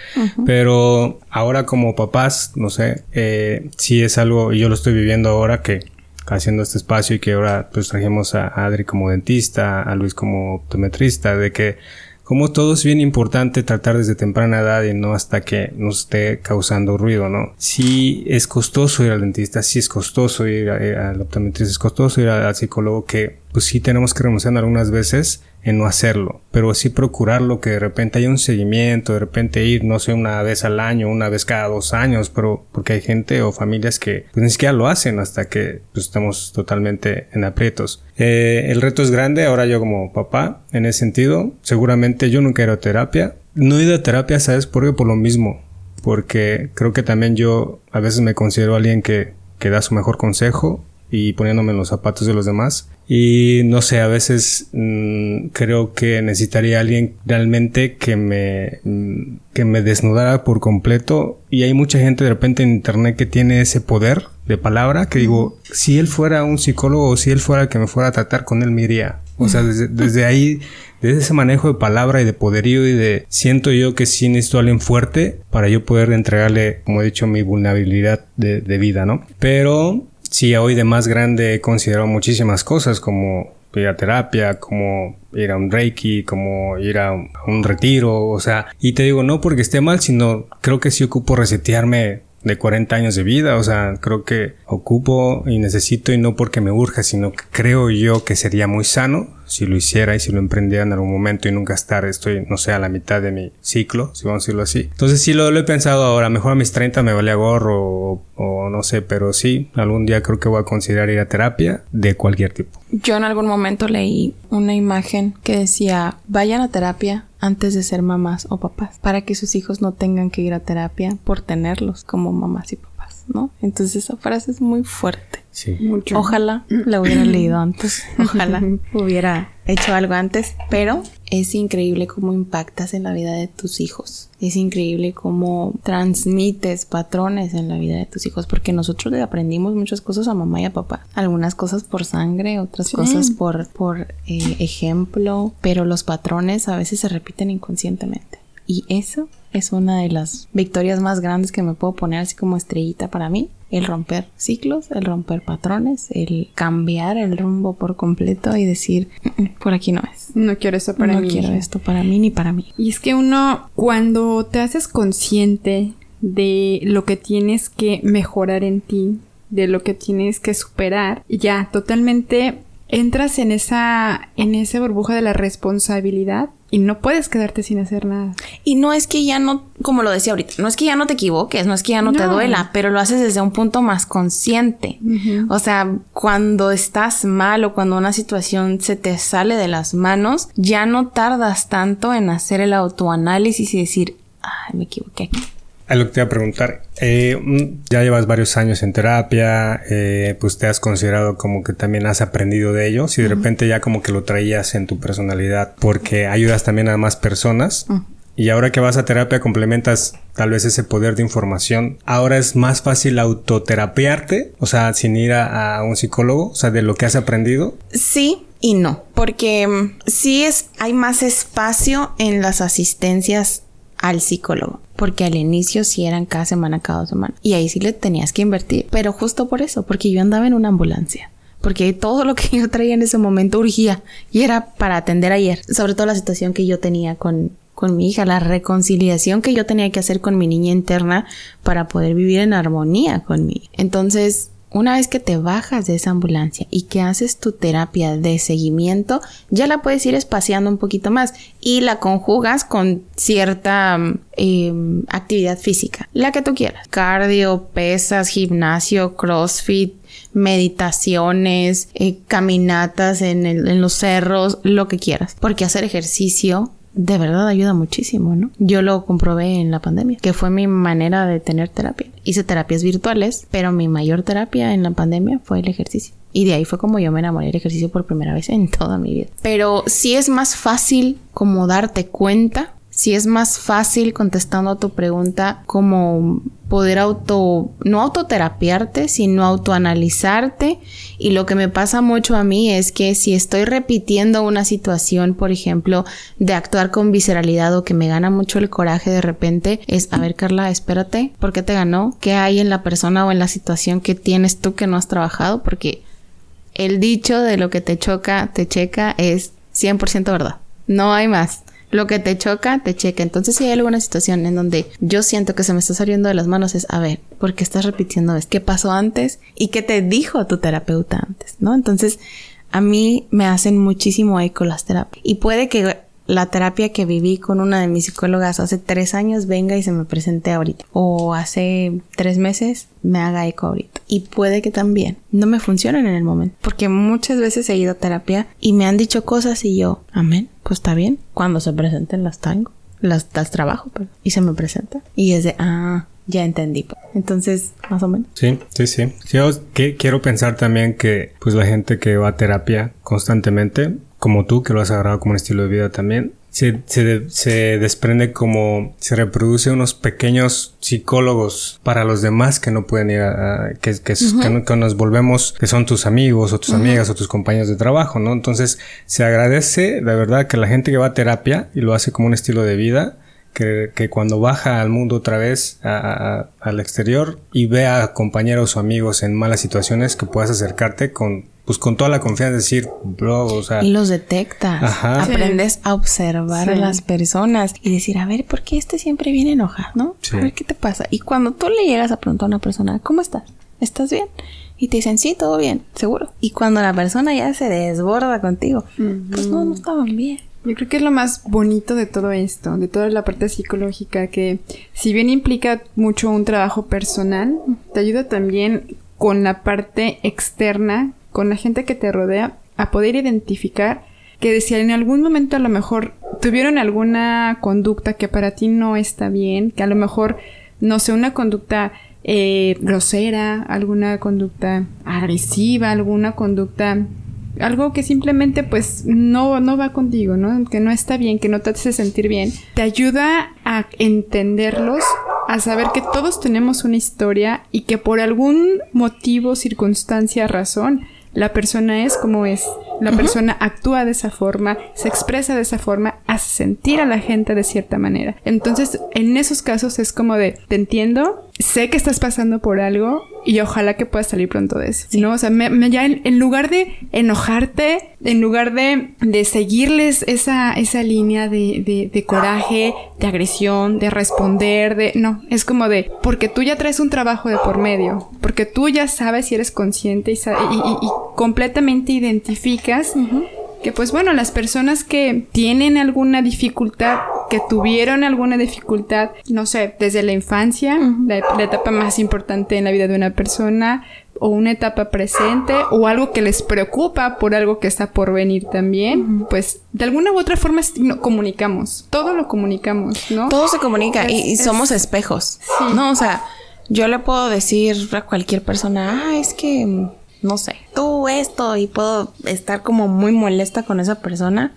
Speaker 1: Pero ahora como papás, no sé, eh, sí es algo, y yo lo estoy viviendo ahora que haciendo este espacio y que ahora pues trajimos a Adri como dentista, a Luis como optometrista, de que como todo es bien importante tratar desde temprana edad y no hasta que nos esté causando ruido, ¿no? Si es costoso ir al dentista, si es costoso ir al optometrista, es costoso ir al psicólogo que pues sí tenemos que renunciar algunas veces en no hacerlo, pero sí procurarlo que de repente haya un seguimiento, de repente ir, no sé, una vez al año, una vez cada dos años, pero porque hay gente o familias que pues, ni siquiera lo hacen hasta que pues, estamos totalmente en aprietos. Eh, el reto es grande, ahora yo como papá, en ese sentido, seguramente yo nunca he ido a terapia. No he ido a terapia, ¿sabes por qué? Por lo mismo, porque creo que también yo a veces me considero alguien que, que da su mejor consejo y poniéndome en los zapatos de los demás. Y no sé, a veces mm, creo que necesitaría alguien realmente que me, mm, que me desnudara por completo. Y hay mucha gente de repente en internet que tiene ese poder de palabra que digo, si él fuera un psicólogo o si él fuera el que me fuera a tratar con él, me iría. O sea, desde, ahí, desde ese manejo de palabra y de poderío y de siento yo que sí necesito a alguien fuerte para yo poder entregarle, como he dicho, mi vulnerabilidad de, de vida, ¿no? Pero sí, hoy de más grande he considerado muchísimas cosas como ir a terapia, como ir a un reiki, como ir a un, retiro, o sea, y te digo no porque esté mal, sino creo que sí ocupo resetearme de 40 años de vida, o sea, creo que ocupo y necesito y no porque me urja, sino que creo yo que sería muy sano si lo hiciera y si lo emprendiera en algún momento y nunca estar, estoy, no sé, a la mitad de mi ciclo, si vamos a decirlo así. Entonces sí lo, he pensado ahora, mejor a mis 30 me valía gorro o, no sé, pero sí, algún día creo que voy a considerar ir a terapia de cualquier tipo.
Speaker 3: Yo en algún momento leí una imagen que decía, vayan a terapia antes de ser mamás o papás, para que sus hijos no tengan que ir a terapia por tenerlos como mamás y papás, ¿no? Entonces esa frase es muy fuerte.
Speaker 1: Sí.
Speaker 3: Mucho. Ojalá la hubiera leído antes. Ojalá hubiera hecho algo antes. Pero es increíble cómo impactas en la vida de tus hijos. Es increíble cómo transmites patrones en la vida de tus hijos. Porque nosotros le aprendimos muchas cosas a mamá y a papá. Algunas cosas por sangre, otras cosas por, por eh, ejemplo. Pero los patrones a veces se repiten inconscientemente. Y eso es una de las victorias más grandes que me puedo poner así como estrellita para mí. El romper ciclos, el romper patrones, el cambiar el rumbo por completo y decir, mm, mm, por aquí no es.
Speaker 2: No quiero esto para mí.
Speaker 3: No quiero esto para mí ni para mí.
Speaker 2: Y es que uno, cuando te haces consciente de lo que tienes que mejorar en ti, de lo que tienes que superar, ya totalmente entras en esa, en esa burbuja de la responsabilidad y no puedes quedarte sin hacer nada.
Speaker 3: Y no es que ya no, como lo decía ahorita, no es que ya no te equivoques, no es que ya no, te duela, pero lo haces desde un punto más consciente. O sea, cuando estás mal o cuando una situación se te sale de las manos, ya no tardas tanto en hacer el autoanálisis y decir, ay, me equivoqué aquí
Speaker 1: a lo que te iba a preguntar. Eh, mm, ya llevas varios años en terapia, eh, pues te has considerado como que también has aprendido de ellos y de repente ya como que lo traías en tu personalidad porque ayudas también a más personas. Y ahora que vas a terapia complementas tal vez ese poder de información. Ahora es más fácil autoterapiarte, o sea, sin ir a, a un psicólogo, o sea, de lo que has aprendido.
Speaker 3: Sí, y no, porque mm, sí es, hay más espacio en las asistencias al psicólogo, porque al inicio sí eran cada semana, cada dos semanas, y ahí sí le tenías que invertir, pero justo por eso, porque yo andaba en una ambulancia. Porque todo lo que yo traía en ese momento urgía y era para atender ayer. Sobre todo la situación que yo tenía con, con mi hija, la reconciliación que yo tenía que hacer con mi niña interna para poder vivir en armonía con mi. Entonces, una vez que te bajas de esa ambulancia y que haces tu terapia de seguimiento, ya la puedes ir espaciando un poquito más y la conjugas con cierta eh, actividad física, la que tú quieras. Cardio, pesas, gimnasio, crossfit, meditaciones, eh, caminatas en los cerros, lo que quieras. Porque hacer ejercicio de verdad ayuda muchísimo, ¿no? Yo lo comprobé en la pandemia, que fue mi manera de tener terapia. Hice terapias virtuales, pero mi mayor terapia en la pandemia fue el ejercicio. Y de ahí fue como yo me enamoré del ejercicio por primera vez en toda mi vida. Pero sí es más fácil como darte cuenta si es más fácil contestando a tu pregunta como poder auto, no autoterapiarte, sino autoanalizarte. Y lo que me pasa mucho a mí es que si estoy repitiendo una situación, por ejemplo, de actuar con visceralidad o que me gana mucho el coraje de repente, es, a ver Carla, espérate, ¿por qué te ganó? ¿Qué hay en la persona o en la situación que tienes tú que no has trabajado? Porque el dicho de lo que te choca, te checa es 100% verdad. No hay más lo que te choca, te checa. Entonces, si hay alguna situación en donde yo siento que se me está saliendo de las manos, es a ver, ¿por qué estás repitiendo esto? ¿Qué pasó antes? ¿Y qué te dijo tu terapeuta antes? ¿No? Entonces, a mí me hacen muchísimo eco las terapias. Y puede que la terapia que viví con una de mis psicólogas hace tres años venga y se me presente ahorita. O hace tres meses me haga eco ahorita. Y puede que también no me funcionen en el momento. Porque muchas veces he ido a terapia y me han dicho cosas y yo, amén, pues está bien. Cuando se presenten las tengo. Las, las trabajo, pero, y se me presenta. Y es de, ah, ya entendí. Entonces, más o menos.
Speaker 1: Sí, sí, sí. Que, quiero pensar también que, pues, la gente que va a terapia constantemente, como tú, que lo has agarrado como un estilo de vida también, se, se, se, desprende como se reproduce unos pequeños psicólogos para los demás que no pueden ir a, que, que, que, nos volvemos, que son tus amigos o tus amigas o tus compañeros de trabajo, ¿no? Entonces se agradece, la verdad, que la gente que va a terapia y lo hace como un estilo de vida, que, que, cuando baja al mundo otra vez a, al exterior y ve a compañeros o amigos en malas situaciones que puedas acercarte con pues con toda la confianza de decir, bro, o sea.
Speaker 3: Y los detectas. Ajá. Aprendes a observar a las personas y decir, a ver, ¿por qué este siempre viene enojado, no? A ver qué te pasa. Y cuando tú le llegas a preguntar a una persona, ¿cómo estás? ¿Estás bien? Y te dicen, sí, todo bien, seguro. Y cuando la persona ya se desborda contigo, pues no, no estaban bien.
Speaker 2: Yo creo que es lo más bonito de todo esto, de toda la parte psicológica, que si bien implica mucho un trabajo personal, te ayuda también con la parte externa con la gente que te rodea a poder identificar que si en algún momento a lo mejor tuvieron alguna conducta que para ti no está bien, que a lo mejor, no sé, una conducta eh, grosera, alguna conducta agresiva, alguna conducta algo que simplemente pues no, no va contigo, ¿no? Que no está bien, que no te hace sentir bien, te ayuda a entenderlos, a saber que todos tenemos una historia y que por algún motivo, circunstancia, razón, la persona es como es, la persona actúa de esa forma, se expresa de esa forma, hace sentir a la gente de cierta manera. Entonces, en esos casos es como de, te entiendo, sé que estás pasando por algo y ojalá que puedas salir pronto de eso. ¿No? O sea, me, ya en, lugar de enojarte, en lugar de, de seguirles esa, esa línea de, de, de, coraje, de agresión, de responder, de... No, es como de... Porque tú ya traes un trabajo de por medio, porque tú ya sabes y eres consciente y, y, completamente identificas que pues bueno, las personas que tienen alguna dificultad, que tuvieron alguna dificultad, no sé, desde la infancia, la, etapa más importante en la vida de una persona, o una etapa presente o algo que les preocupa por algo que está por venir también, pues de alguna u otra forma comunicamos, todo lo comunicamos, ¿no?
Speaker 3: Todo se comunica y, somos espejos, ¿no? O sea, yo le puedo decir a cualquier persona, ah, es que, no sé, tú esto y puedo estar como muy molesta con esa persona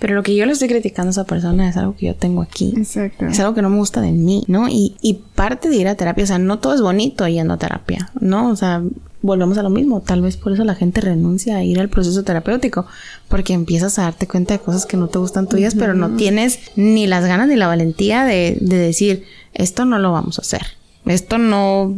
Speaker 3: pero lo que yo le estoy criticando a esa persona es algo que yo tengo aquí. Exacto. Es algo que no me gusta de mí, ¿no? Y, y parte de ir a terapia, o sea, no todo es bonito yendo a terapia, ¿no? O sea, volvemos a lo mismo. Tal vez por eso la gente renuncia a ir al proceso terapéutico, porque empiezas a darte cuenta de cosas que no te gustan tuyas, pero no tienes ni las ganas ni la valentía de, de decir, esto no lo vamos a hacer. Esto no,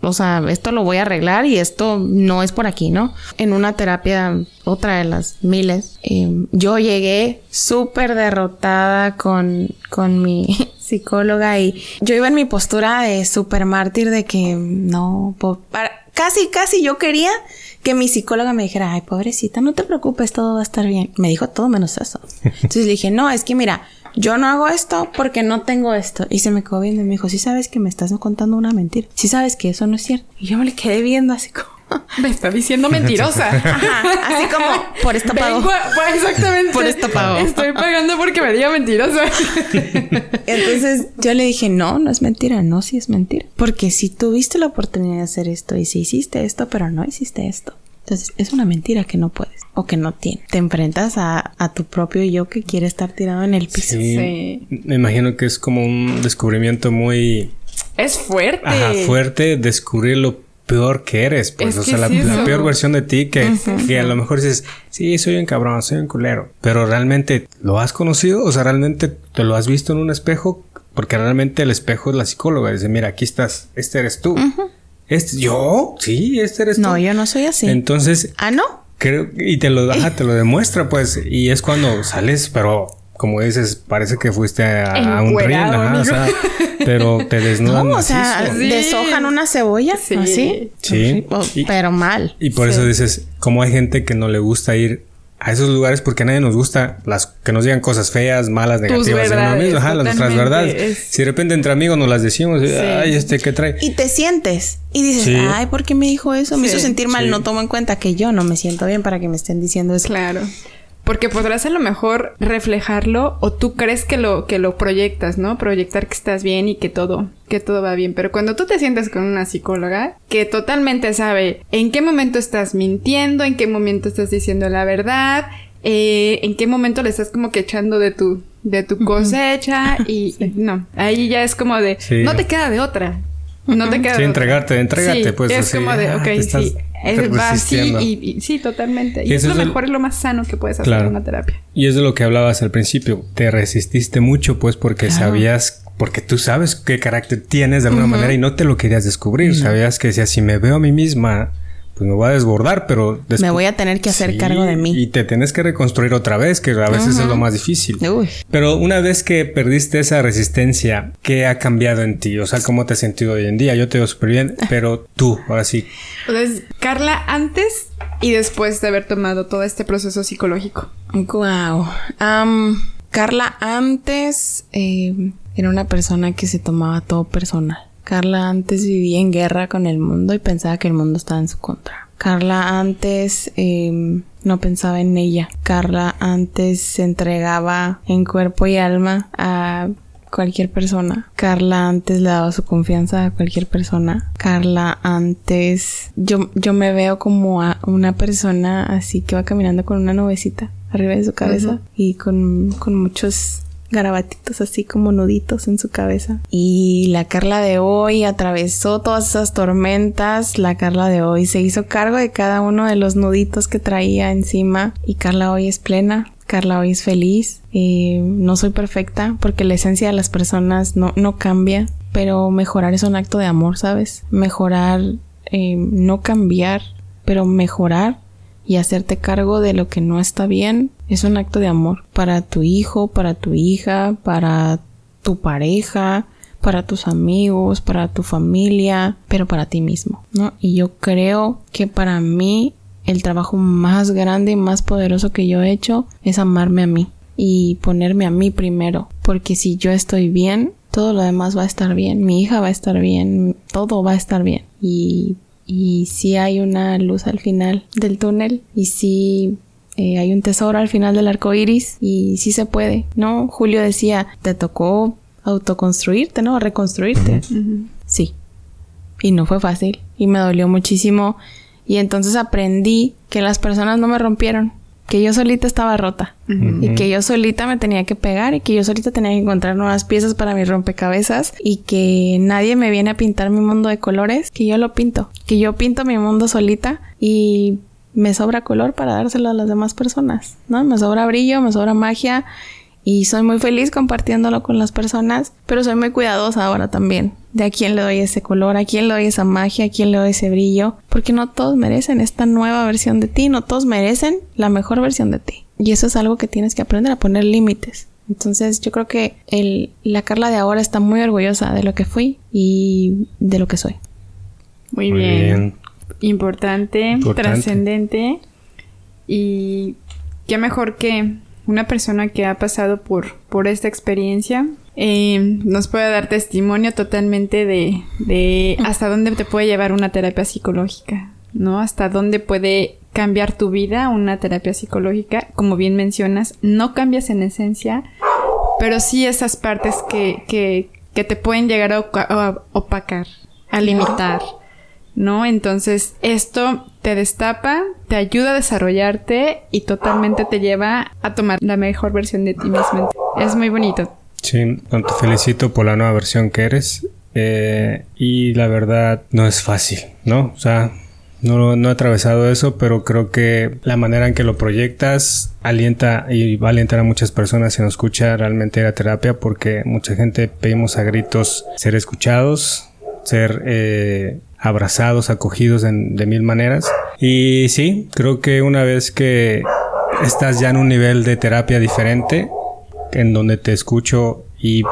Speaker 3: o sea, esto lo voy a arreglar y esto no es por aquí, ¿no? En una terapia, otra de las miles, em, yo llegué súper derrotada con, con mi psicóloga y yo iba en mi postura de súper mártir de que no, casi, casi yo quería que mi psicóloga me dijera, ay, pobrecita, no te preocupes, todo va a estar bien. Me dijo todo menos eso. Entonces le dije, no, es que mira, yo no hago esto porque no tengo esto. Y se me quedó viendo y me dijo, sí sabes que me estás contando una mentira. Sí sabes que eso no es cierto. Y yo me le quedé viendo así como...
Speaker 2: Me está diciendo mentirosa.
Speaker 3: así como, por esto pago.
Speaker 2: Pues, exactamente.
Speaker 3: Por esto pago.
Speaker 2: Estoy pagando porque me diga mentirosa.
Speaker 3: Entonces yo le dije, no, no es mentira. No, sí es mentira. Porque si tuviste la oportunidad de hacer esto y si hiciste esto, pero no hiciste esto. Entonces es una mentira que no puedes o que no tienes. Te enfrentas a, tu propio yo que quiere estar tirado en el piso.
Speaker 1: Sí, Me imagino que es como un descubrimiento muy...
Speaker 2: Es fuerte.
Speaker 1: Ajá, fuerte descubrir lo peor que eres. Pues, o sea, la, peor versión de ti que, que a lo mejor dices, sí, soy un cabrón, soy un culero. Pero realmente lo has conocido, o sea, realmente te lo has visto en un espejo, porque realmente el espejo es la psicóloga. Dice, mira, aquí estás, este eres tú. ¿Este, ¿Yo? Sí, este eres
Speaker 3: no,
Speaker 1: tú.
Speaker 3: No, yo no soy así.
Speaker 1: Entonces.
Speaker 3: ¿Ah, no?
Speaker 1: Creo, y te lo, ajá, te lo demuestra, pues. Y es cuando sales, pero como dices, parece que fuiste a, un río, o sea, pero te desnudan.
Speaker 3: No, o sea, deshojan una cebolla, sí. así.
Speaker 1: Sí.
Speaker 3: pero mal.
Speaker 1: Y por eso dices, como hay gente que no le gusta ir a esos lugares porque a nadie nos gusta las que nos digan cosas feas, malas, negativas de uno mismo, ajá, las nuestras verdades. Si de repente entre amigos nos las decimos, ay, este qué trae.
Speaker 3: Y te sientes y dices, ay, ¿por qué me dijo eso? Me hizo sentir mal, no tomo en cuenta que yo no me siento bien para que me estén diciendo eso.
Speaker 2: Claro. Porque podrás a lo mejor reflejarlo o tú crees que lo, que lo proyectas, ¿no? Proyectar que estás bien y que todo, que todo va bien. Pero cuando tú te sientes con una psicóloga que totalmente sabe en qué momento estás mintiendo, en qué momento estás diciendo la verdad, eh, en qué momento le estás como que echando de tu, de tu cosecha y, no, ahí ya es como de, no te queda de otra. No te queda.
Speaker 1: Sí, entregarte, entregarte, pues.
Speaker 2: Es como de, ok, sí. Es, va así y, sí, totalmente. Y, es lo mejor, es lo más sano que puedes hacer en una terapia.
Speaker 1: Y es de lo que hablabas al principio. Te resististe mucho, pues, porque sabías, porque tú sabes qué carácter tienes de alguna manera y no te lo querías descubrir. Sabías que si me veo a mí misma pues me voy a desbordar, pero...
Speaker 3: Me voy a tener que hacer cargo de mí.
Speaker 1: Y te tienes que reconstruir otra vez, que a veces es lo más difícil. Pero una vez que perdiste esa resistencia, ¿qué ha cambiado en ti? O sea, ¿cómo te has sentido hoy en día? Yo te veo súper bien, pero tú, ahora sí.
Speaker 2: Entonces, Carla, antes y después de haber tomado todo este proceso psicológico.
Speaker 3: Wow. Carla, antes eh, era una persona que se tomaba todo personal. Carla antes vivía en guerra con el mundo y pensaba que el mundo estaba en su contra. Carla antes em, no pensaba en ella. Carla antes se entregaba en cuerpo y alma a cualquier persona. Carla antes le daba su confianza a cualquier persona. Carla antes yo, yo me veo como a una persona así que va caminando con una nubecita arriba de su cabeza y con, con muchos garabatitos así como nuditos en su cabeza. Y la Carla de hoy atravesó todas esas tormentas. La Carla de hoy se hizo cargo de cada uno de los nuditos que traía encima. Y Carla hoy es plena. Carla hoy es feliz. Eh, no soy perfecta porque la esencia de las personas no, no cambia. Pero mejorar es un acto de amor, ¿sabes? Mejorar, eh, no cambiar, pero mejorar y hacerte cargo de lo que no está bien es un acto de amor para tu hijo, para tu hija, para tu pareja, para tus amigos, para tu familia, pero para ti mismo, ¿no? Y yo creo que para mí el trabajo más grande y más poderoso que yo he hecho es amarme a mí y ponerme a mí primero, porque si yo estoy bien, todo lo demás va a estar bien, mi hija va a estar bien, todo va a estar bien y y sí hay una luz al final del túnel y sí eh, hay un tesoro al final del arco iris y sí se puede, ¿no? Julio decía, te tocó autoconstruirte, ¿no? Reconstruirte. Sí. Y no fue fácil y me dolió muchísimo y entonces aprendí que las personas no me rompieron, que yo solita estaba rota. Y que yo solita me tenía que pegar y que yo solita tenía que encontrar nuevas piezas para mi rompecabezas y que nadie me viene a pintar mi mundo de colores, que yo lo pinto, que yo pinto mi mundo solita y me sobra color para dárselo a las demás personas, ¿no? Me sobra brillo, me sobra magia y soy muy feliz compartiéndolo con las personas, pero soy muy cuidadosa ahora también de a quién le doy ese color, a quién le doy esa magia, a quién le doy ese brillo, porque no todos merecen esta nueva versión de ti, no todos merecen la mejor versión de ti. Y eso es algo que tienes que aprender a poner límites. Entonces yo creo que el, la Carla de ahora está muy orgullosa de lo que fui y de lo que soy.
Speaker 2: Muy, bien. Importante, Importante. trascendente y qué mejor que una persona que ha pasado por, por esta experiencia eh, nos puede dar testimonio totalmente de, de hasta dónde te puede llevar una terapia psicológica, ¿no? Hasta dónde puede cambiar tu vida una terapia psicológica. Como bien mencionas, no cambias en esencia, pero sí esas partes que, que, que te pueden llegar a, opacar, a limitar. ¿no? Entonces, esto te destapa, te ayuda a desarrollarte y totalmente te lleva a tomar la mejor versión de ti mismo. Es muy bonito.
Speaker 1: Sí, te felicito por la nueva versión que eres. Eh, y la verdad, no es fácil, ¿no? O sea, no, no he atravesado eso, pero creo que la manera en que lo proyectas alienta y va a alentar a muchas personas si nos escucha realmente la terapia porque mucha gente pedimos a gritos ser escuchados, ser eh, abrazados, acogidos de mil maneras. Y sí, creo que una vez que estás ya en un nivel de terapia diferente, en donde te escucho y,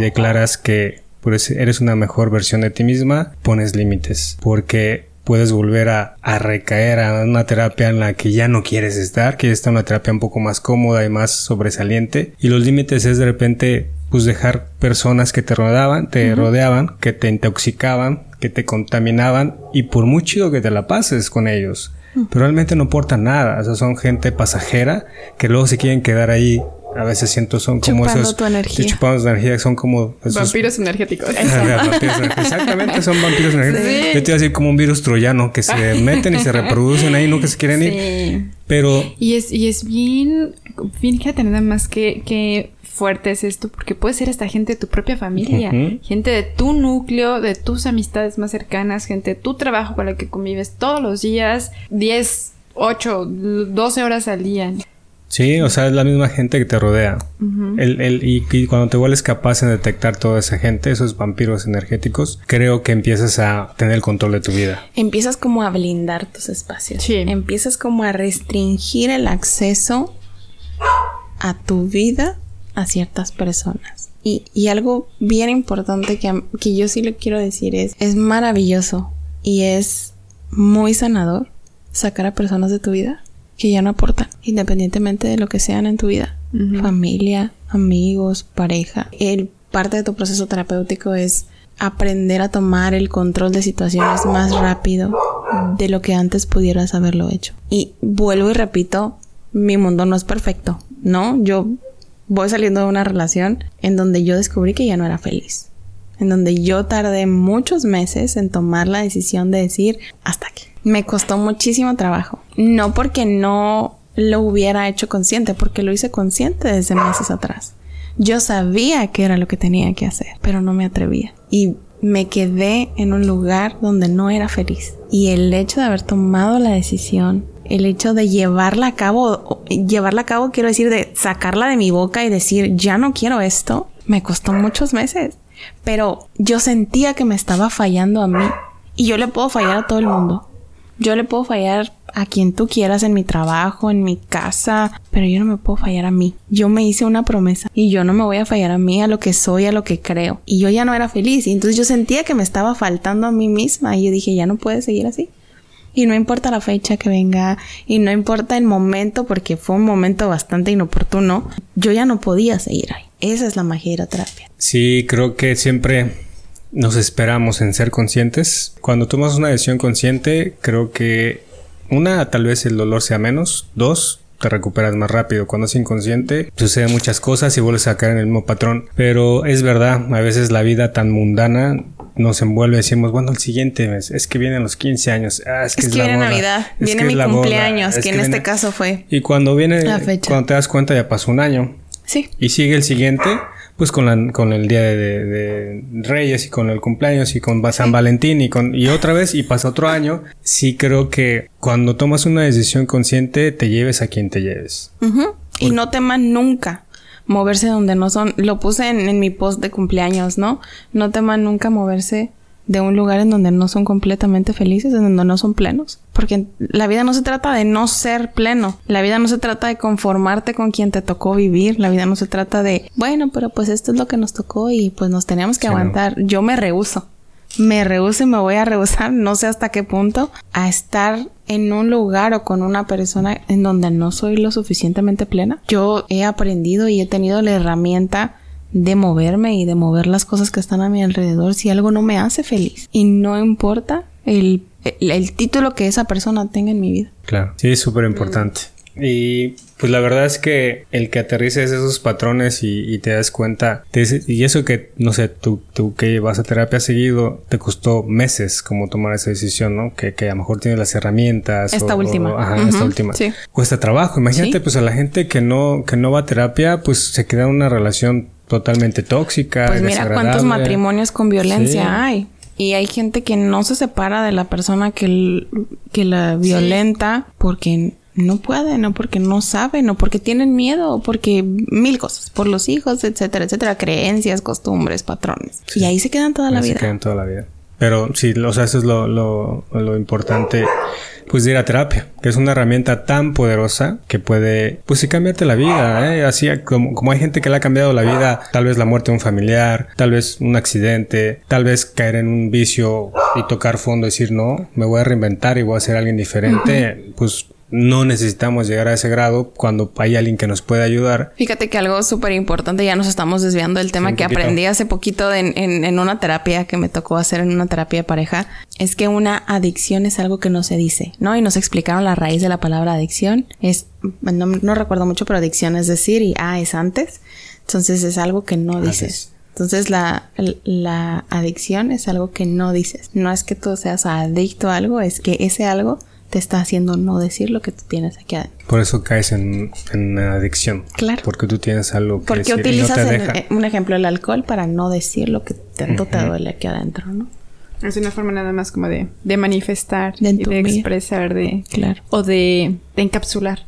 Speaker 1: declaras que pues, eres una mejor versión de ti misma, pones límites. Porque puedes volver a, a, recaer a una terapia en la que ya no quieres estar, que está una terapia un poco más cómoda y más sobresaliente. Y los límites es de repente pues dejar personas que te rodeaban, te rodeaban, que te intoxicaban, que te contaminaban y por muy chido que te la pases con ellos, pero realmente no aportan nada, o sea, son gente pasajera que luego se quieren quedar ahí. A veces siento son como
Speaker 3: chupando
Speaker 1: esos
Speaker 3: tu energía.
Speaker 1: chupando tu energía, son como
Speaker 2: vampiros energéticos.
Speaker 1: Exactamente, son vampiros energéticos. Yo te iba a decir como un virus troyano que se meten y se reproducen ahí, nunca se quieren ir. Pero
Speaker 2: y es y es bien fíjate nada más que que fuerte es esto porque puede ser hasta gente de tu propia familia, gente de tu núcleo, de tus amistades más cercanas, gente de tu trabajo con la que convives todos los días, 10, 8, 12 horas al día.
Speaker 1: Sí, o sea, es la misma gente que te rodea. el, el, y, cuando te vuelves capaz de detectar toda esa gente, esos vampiros energéticos, creo que empiezas a tener el control de tu vida.
Speaker 3: Empiezas como a blindar tus espacios. Sí. Empiezas como a restringir el acceso a tu vida a ciertas personas. Y, y algo bien importante que, que yo sí le quiero decir es, es maravilloso y es muy sanador sacar a personas de tu vida que ya no aportan, independientemente de lo que sean en tu vida. Familia, amigos, pareja. El parte de tu proceso terapéutico es aprender a tomar el control de situaciones más rápido de lo que antes pudieras haberlo hecho. Y vuelvo y repito, mi mundo no es perfecto, ¿no? Yo voy saliendo de una relación en donde yo descubrí que ya no era feliz. En donde yo tardé muchos meses en tomar la decisión de decir hasta aquí. Me costó muchísimo trabajo. No porque no lo hubiera hecho consciente, porque lo hice consciente desde meses atrás. Yo sabía que era lo que tenía que hacer, pero no me atrevía. Y me quedé en un lugar donde no era feliz. Y el hecho de haber tomado la decisión el hecho de llevarla a cabo, llevarla a cabo quiero decir de sacarla de mi boca y decir ya no quiero esto, me costó muchos meses, pero yo sentía que me estaba fallando a mí y yo le puedo fallar a todo el mundo. Yo le puedo fallar a quien tú quieras en mi trabajo, en mi casa, pero yo no me puedo fallar a mí. Yo me hice una promesa y yo no me voy a fallar a mí, a lo que soy, a lo que creo. Y yo ya no era feliz y entonces yo sentía que me estaba faltando a mí misma y yo dije, ya no puede seguir así. Y no importa la fecha que venga, y no importa el momento, porque fue un momento bastante inoportuno, yo ya no podía seguir ahí. Esa es la magia de la terapia.
Speaker 1: Sí, creo que siempre nos esperamos en ser conscientes. Cuando tomas una decisión consciente, creo que una, tal vez el dolor sea menos. Dos, te recuperas más rápido. Cuando es inconsciente, suceden muchas cosas y vuelves a caer en el mismo patrón. Pero es verdad, a veces la vida tan mundana nos envuelve y decimos, bueno, el siguiente mes, es que vienen los 15 años. Ah, es que,
Speaker 3: es, que viene Navidad, viene mi cumpleaños, que, en este caso fue.
Speaker 1: Y cuando viene, cuando te das cuenta ya pasó un año.
Speaker 3: Sí.
Speaker 1: Y sigue el siguiente pues con, la, con el día de, Reyes y con el cumpleaños y con San Valentín y con y otra vez y pasa otro año, sí creo que cuando tomas una decisión consciente te lleves a quien te lleves.
Speaker 3: Y no teman nunca moverse donde no son. Lo puse en, en mi post de cumpleaños, ¿no? No teman nunca moverse de un lugar en donde no son completamente felices, en donde no son plenos. Porque la vida no se trata de no ser pleno. La vida no se trata de conformarte con quien te tocó vivir. La vida no se trata de, bueno, pero pues esto es lo que nos tocó y pues nos tenemos que aguantar. Yo me rehuso. Me rehuso y me voy a rehusar, no sé hasta qué punto, a estar en un lugar o con una persona en donde no soy lo suficientemente plena. Yo he aprendido y he tenido la herramienta de moverme y de mover las cosas que están a mi alrededor si algo no me hace feliz. Y no importa el, el, título que esa persona tenga en mi vida.
Speaker 1: Claro, sí, es súper importante. Y pues la verdad es que el que aterrices esos patrones y, te das cuenta, y eso que, no sé, tú, tú que vas a terapia seguido, te costó meses como tomar esa decisión, ¿no? Que, que a lo mejor tienes las herramientas.
Speaker 3: Esta última.
Speaker 1: ajá, esta última. Sí. Cuesta trabajo. Imagínate, pues a la gente que no, que no va a terapia, pues se queda en una relación totalmente tóxica.
Speaker 3: Pues mira cuántos matrimonios con violencia hay. Y hay gente que no se separa de la persona que, que la violenta porque no puede, no porque no sabe, no porque tienen miedo, o porque mil cosas, por los hijos, etcétera, etcétera, creencias, costumbres, patrones. Y ahí se quedan toda la vida.
Speaker 1: Se quedan toda la vida. Pero sí, o sea, eso es lo, lo, lo importante pues ir a terapia, que es una herramienta tan poderosa que puede, pues sí, cambiarte la vida, ¿eh? Así como, como hay gente que le ha cambiado la vida, tal vez la muerte de un familiar, tal vez un accidente, tal vez caer en un vicio y tocar fondo y decir, no, me voy a reinventar y voy a ser alguien diferente, pues no necesitamos llegar a ese grado cuando hay alguien que nos puede ayudar.
Speaker 3: Fíjate que algo súper importante, ya nos estamos desviando del tema que aprendí hace poquito en, en, una terapia que me tocó hacer en una terapia de pareja, es que una adicción es algo que no se dice, ¿no? Y nos explicaron la raíz de la palabra adicción. Es, no, no recuerdo mucho, pero adicción es decir y A es antes. Entonces es algo que no dices. Entonces la, la adicción es algo que no dices. No es que tú seas adicto a algo, es que ese algo te está haciendo no decir lo que tú tienes aquí adentro.
Speaker 1: Por eso caes en, en adicción.
Speaker 3: Claro.
Speaker 1: Porque tú tienes algo que
Speaker 3: Porque decir utilizas y no te un ejemplo el alcohol para no decir lo que tanto te duele aquí adentro, ¿no?
Speaker 2: Es una forma nada más como de, de manifestar, de, y de expresar, de...
Speaker 3: Claro.
Speaker 2: O de, de encapsular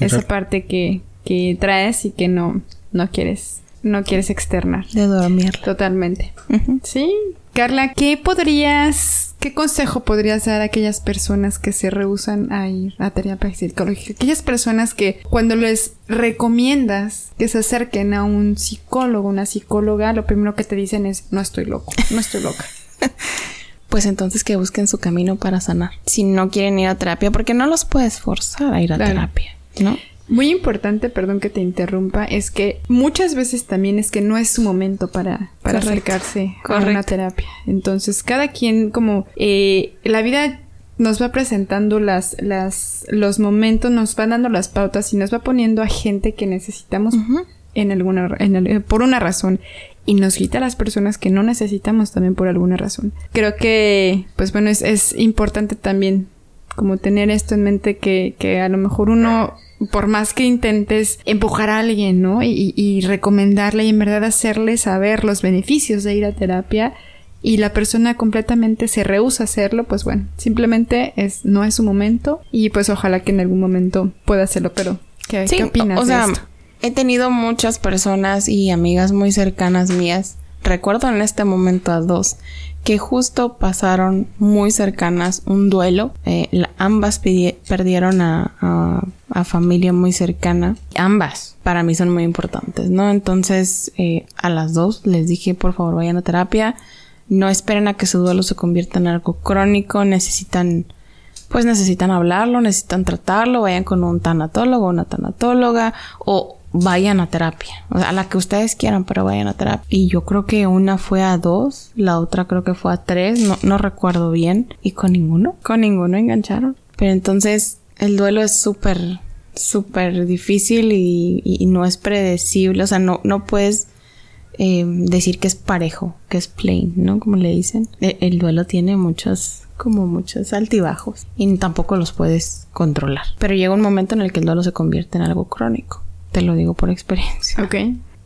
Speaker 2: esa parte que, que traes y que no, no quieres no quieres externar.
Speaker 3: De dormir.
Speaker 2: Totalmente. Sí. Carla, ¿qué podrías, qué consejo podrías dar a aquellas personas que se rehusan a ir a terapia psicológica? Aquellas personas que cuando les recomiendas que se acerquen a un psicólogo, una psicóloga, lo primero que te dicen es, no estoy loco, no estoy loca.
Speaker 3: pues entonces que busquen su camino para sanar. Si no quieren ir a terapia, porque no los puedes forzar a ir a terapia, ¿no?
Speaker 2: Muy importante, perdón que te interrumpa, es que muchas veces también es que no es su momento para, para acercarse a una terapia. Entonces, cada quien como eh, la vida nos va presentando las, las, los momentos, nos va dando las pautas y nos va poniendo a gente que necesitamos en alguna, en por una razón y nos quita a las personas que no necesitamos también por alguna razón. Creo que, pues bueno, es, es importante también como tener esto en mente que, que a lo mejor uno por más que intentes empujar a alguien, ¿no? Y, recomendarle y en verdad hacerle saber los beneficios de ir a terapia y la persona completamente se rehúsa a hacerlo, pues bueno, simplemente es, no es su momento y pues ojalá que en algún momento pueda hacerlo, pero ¿qué, ¿qué opinas?
Speaker 3: O sea, he tenido muchas personas y amigas muy cercanas mías, recuerdo en este momento a dos, que justo pasaron muy cercanas un duelo. Eh, ambas perdieron a, a, familia muy cercana. Ambas para mí son muy importantes, ¿no? Entonces eh, a las dos les dije por favor vayan a terapia. No esperen a que su duelo se convierta en algo crónico. Necesitan pues necesitan hablarlo, necesitan tratarlo, vayan con un tanatólogo, una tanatóloga o vayan a terapia. O sea, a la que ustedes quieran, pero vayan a terapia. Y yo creo que una fue a dos, la otra creo que fue a tres, no, no recuerdo bien. Y con ninguno, con ninguno engancharon. Pero entonces el duelo es súper, súper difícil y, no es predecible. O sea, no, no puedes eh, decir que es parejo, que es plain, ¿no? Como le dicen. E, el, duelo tiene muchos, como muchos altibajos y tampoco los puedes controlar. Pero llega un momento en el que el duelo se convierte en algo crónico. Te lo digo por experiencia.
Speaker 2: Ok.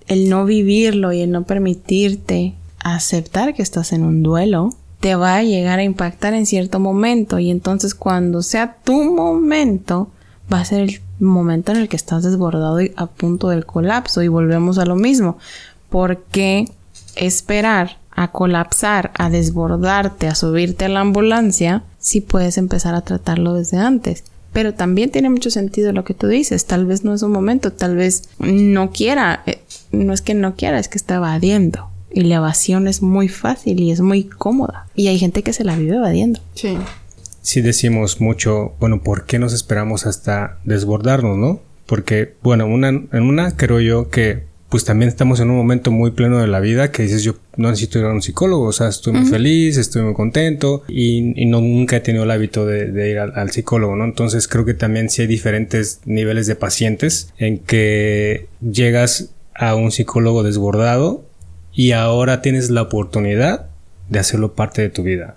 Speaker 3: El no vivirlo y el no permitirte aceptar que estás en un duelo te va a llegar a impactar en cierto momento y entonces cuando sea tu momento va a ser el momento en el que estás desbordado y a punto del colapso y volvemos a lo mismo. ¿Por qué esperar a colapsar, a desbordarte, a subirte a la ambulancia si puedes empezar a tratarlo desde antes? Pero también tiene mucho sentido lo que tú dices. Tal vez no es un momento, tal vez no quiera. Eh, no es que no quiera, es que está evadiendo. Y la evasión es muy fácil y es muy cómoda. Y hay gente que se la vive evadiendo.
Speaker 2: Sí.
Speaker 1: Sí decimos mucho, bueno, ¿por qué nos esperamos hasta desbordarnos, no? Porque, bueno, una, en una creo yo que pues también estamos en un momento muy pleno de la vida que dices yo no necesito ir a un psicólogo, o sea, estoy muy feliz, estoy muy contento y, no, nunca he tenido el hábito de, ir al, psicólogo, ¿no? Entonces creo que también sí hay diferentes niveles de pacientes en que llegas a un psicólogo desbordado y ahora tienes la oportunidad de hacerlo parte de tu vida.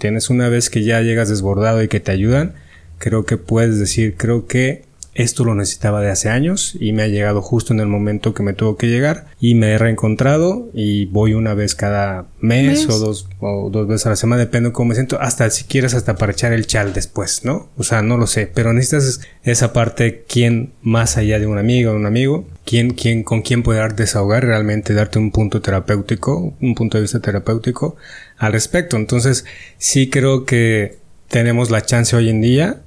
Speaker 1: Tienes Una vez que ya llegas desbordado y que te ayudan, creo que puedes decir, creo que esto lo necesitaba de hace años y me ha llegado justo en el momento que me tuvo que llegar y me he reencontrado y voy una vez cada mes, o dos o dos veces a la semana, depende de cómo me siento, hasta si quieres hasta para echar el chal después, ¿no? O sea, no lo sé, pero necesitas esa parte quién más allá de un amigo un amigo, quién quién con quién poder desahogar realmente darte un punto terapéutico, un punto de vista terapéutico al respecto. Entonces, sí creo que tenemos la chance hoy en día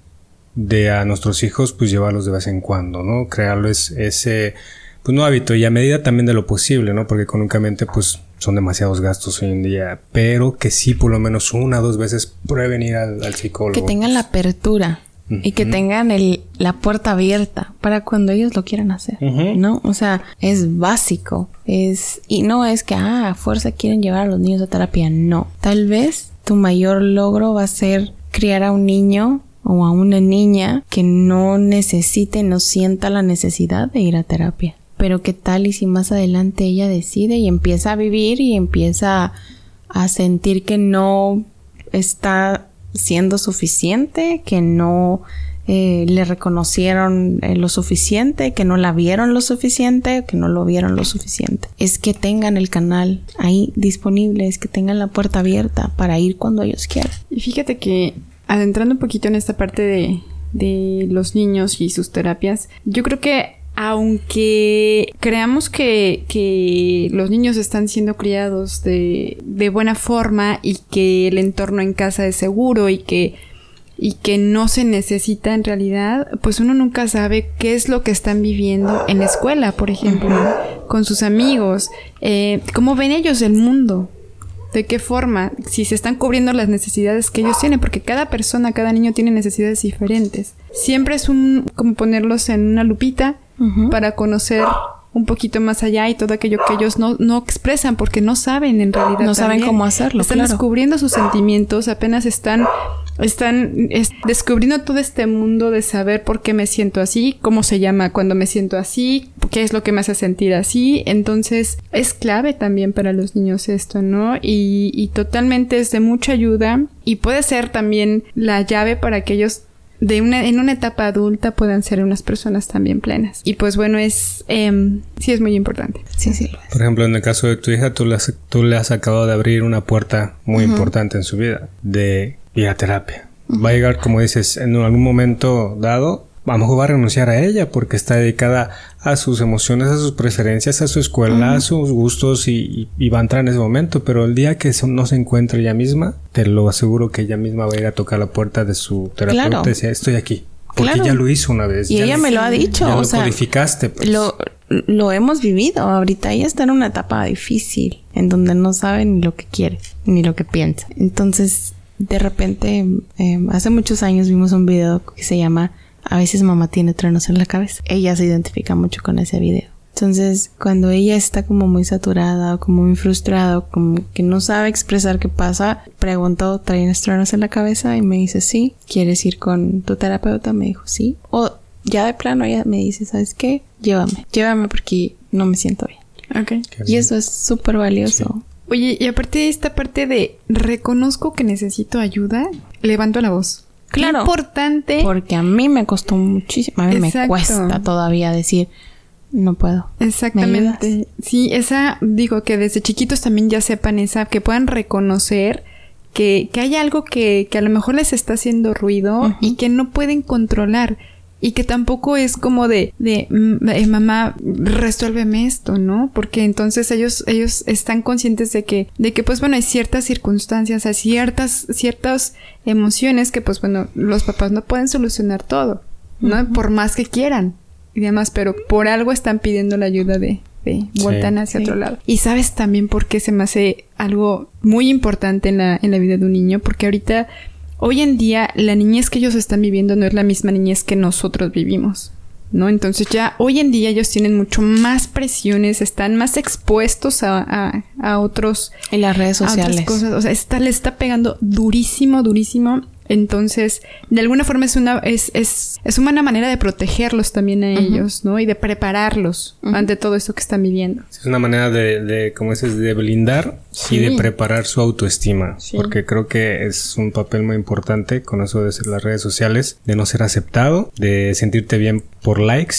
Speaker 1: de a nuestros hijos pues llevarlos de vez en cuando, ¿no? Crearles ese pues no hábito y a medida también de lo posible, ¿no? Porque económicamente pues son demasiados gastos hoy en día, pero que sí por lo menos una o dos veces prueben ir al, psicólogo.
Speaker 3: Que tengan la apertura y que tengan el, la puerta abierta para cuando ellos lo quieran hacer, ¿no? O sea, es básico, es y no es que ah, a fuerza quieren llevar a los niños a terapia, no. Tal vez tu mayor logro va a ser criar a un niño o a una niña que no necesite, no sienta la necesidad de ir a terapia. Pero qué tal y si más adelante ella decide y empieza a vivir y empieza a sentir que no está siendo suficiente, que no eh, le reconocieron eh, lo suficiente, que no la vieron lo suficiente, que no lo vieron lo suficiente. Es que tengan el canal ahí disponible, es que tengan la puerta abierta para ir cuando ellos quieran.
Speaker 2: Y fíjate que adentrando un poquito en esta parte de, de los niños y sus terapias, yo creo que aunque creamos que, que, los niños están siendo criados de, de, buena forma y que el entorno en casa es seguro y que, y que no se necesita en realidad, pues uno nunca sabe qué es lo que están viviendo en la escuela, por ejemplo, con sus amigos, eh, cómo ven ellos el mundo de qué forma, si se están cubriendo las necesidades que ellos tienen, porque cada persona, cada niño tiene necesidades diferentes. Siempre es un como ponerlos en una lupita para conocer un poquito más allá y todo aquello que ellos no, no expresan porque no saben en realidad.
Speaker 3: No saben cómo hacerlo.
Speaker 2: Están descubriendo sus sentimientos, apenas están están descubriendo todo este mundo de saber por qué me siento así, cómo se llama cuando me siento así, qué es lo que me hace sentir así. Entonces es clave también para los niños esto, ¿no? Y, y totalmente es de mucha ayuda y puede ser también la llave para que ellos de una, en una etapa adulta puedan ser unas personas también plenas. Y pues bueno, es em, sí es muy importante.
Speaker 3: Sí, sí.
Speaker 1: Por ejemplo, en el caso de tu hija, tú le has, tú le has acabado de abrir una puerta muy importante en su vida de a terapia. Va a llegar, como dices, en algún momento dado, a lo mejor va a renunciar a ella porque está dedicada a sus emociones, a sus preferencias, a su escuela, a sus gustos y, va a entrar en ese momento. Pero el día que no se encuentre ella misma, te lo aseguro que ella misma va a ir a tocar la puerta de su terapeuta y decir, estoy aquí. Porque ya lo hizo una vez.
Speaker 3: Y ella me lo ha dicho.
Speaker 1: Ya lo codificaste.
Speaker 3: Pues. Lo, lo hemos vivido. Ahorita ella está en una etapa difícil, en donde no sabe ni lo que quiere, ni lo que piensa. Entonces, de repente, em, hace muchos años vimos un video que se llama a veces mamá tiene truenos en la cabeza. Ella se identifica mucho con ese video. Entonces, cuando ella está como muy saturada o como muy frustrada o como que no sabe expresar qué pasa, pregunto, ¿traes truenos en la cabeza? Y me dice, sí. ¿Quieres ir con tu terapeuta? Me dijo, sí. O ya de plano ella me dice, ¿sabes qué? Llévame, llévame porque no me siento bien.
Speaker 2: Ok.
Speaker 3: Y eso es súper valioso.
Speaker 2: Oye, y aparte de esta parte de reconozco que necesito ayuda, levanto la voz.
Speaker 3: Claro.
Speaker 2: Qué importante.
Speaker 3: Porque a mí me costó muchísimo, a mí me cuesta todavía decir, no puedo. ¿Me
Speaker 2: Exactamente. Sí, esa, digo, que desde chiquitos también ya sepan esa, que puedan reconocer que, que hay algo que, que a lo mejor les está haciendo ruido y que no pueden controlar. Y que tampoco es como de, de mm, eh, mamá, resuélveme esto, ¿no? Porque entonces ellos, ellos están conscientes de que, de que, pues bueno, hay ciertas circunstancias, hay ciertas, ciertas emociones que, pues bueno, los papás no pueden solucionar todo, ¿no? Por más que quieran y demás, pero por algo están pidiendo la ayuda de, de
Speaker 1: Sí.
Speaker 2: voltean hacia
Speaker 3: Sí.
Speaker 2: otro lado. Y sabes también por qué se me hace algo muy importante en la, en la vida de un niño, porque ahorita, hoy en día, la niñez que ellos están viviendo no es la misma niñez que nosotros vivimos. ¿No? Entonces ya hoy en día ellos tienen mucho más presiones, están más expuestos a, a, a otros
Speaker 3: Y las redes
Speaker 2: a
Speaker 3: sociales.
Speaker 2: otras cosas. O sea, está, le está pegando durísimo, durísimo. Entonces, de alguna forma es una, es, es, es una manera de protegerlos también a ellos, ¿no? Y de prepararlos ante todo esto que están viviendo.
Speaker 1: Es una manera de, de como dices, de blindar y de preparar su autoestima.
Speaker 2: Sí.
Speaker 1: Porque creo que es un papel muy importante con eso de ser las redes sociales, de no ser aceptado, de sentirte bien por likes.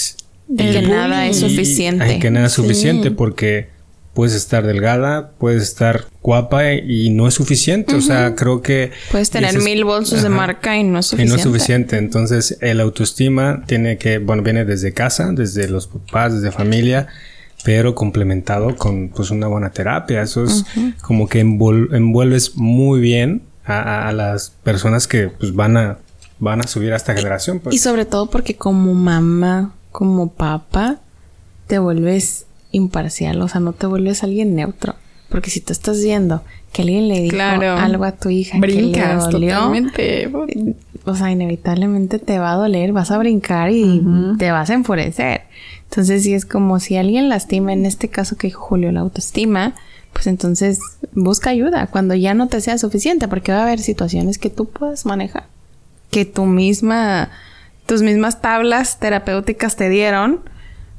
Speaker 3: De que nada es
Speaker 1: Y-
Speaker 3: suficiente.
Speaker 1: ay, que nada es
Speaker 2: Sí.
Speaker 1: suficiente porque puedes estar delgada, puedes estar guapa y no es suficiente. O sea, creo que...
Speaker 3: Puedes tener
Speaker 1: dices-
Speaker 3: mil bolsos de marca y no es
Speaker 1: Y
Speaker 3: suficiente.
Speaker 1: no es suficiente. Entonces, el autoestima tiene que, bueno, viene desde casa, desde los papás, desde familia, pero complementado con, pues, una buena terapia. Eso es como que envuelves muy bien a las personas que, pues, van a, van a subir a esta generación. Pues.
Speaker 3: Y sobre todo porque como mamá, como papá, te vuelves imparcial, o sea, no te vuelves alguien neutro. Porque si tú estás viendo que alguien le dijo
Speaker 2: Claro.
Speaker 3: algo a tu hija
Speaker 2: Brincas
Speaker 3: que le dolió,
Speaker 2: totalmente.
Speaker 3: o sea, inevitablemente te va a doler, vas a brincar y te vas a enfurecer. Entonces, sí es como si alguien lastima, en este caso que dijo Julio, la autoestima, pues entonces busca ayuda cuando ya no te sea suficiente, porque va a haber situaciones que tú puedas manejar, que tu misma, tus mismas tablas terapéuticas te dieron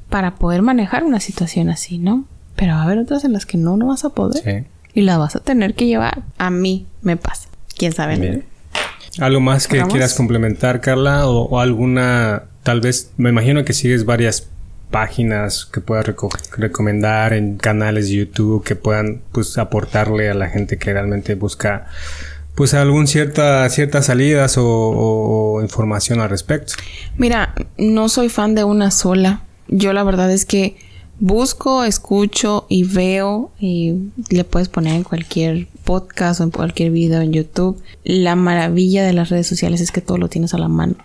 Speaker 3: para poder manejar una situación así, ¿no? Pero va a haber otras en las que no, no vas a poder.
Speaker 1: Sí.
Speaker 3: Y la vas a tener que llevar. A mí me pasa. ¿Quién sabe?
Speaker 1: Bien. ¿Algo más que
Speaker 3: Vamos.
Speaker 1: quieras complementar, Carla? O, o alguna, tal vez, me imagino que sigues varias páginas que puedas reco- recomendar en canales de YouTube que puedan, pues, aportarle a la gente que realmente busca, pues, algún cierta, ciertas salidas o, o- o información al respecto.
Speaker 3: Mira, no soy fan de una sola. Yo la verdad es que busco, escucho y veo y le puedes poner en cualquier podcast o en cualquier video en YouTube. La maravilla de las redes sociales es que todo lo tienes a la mano.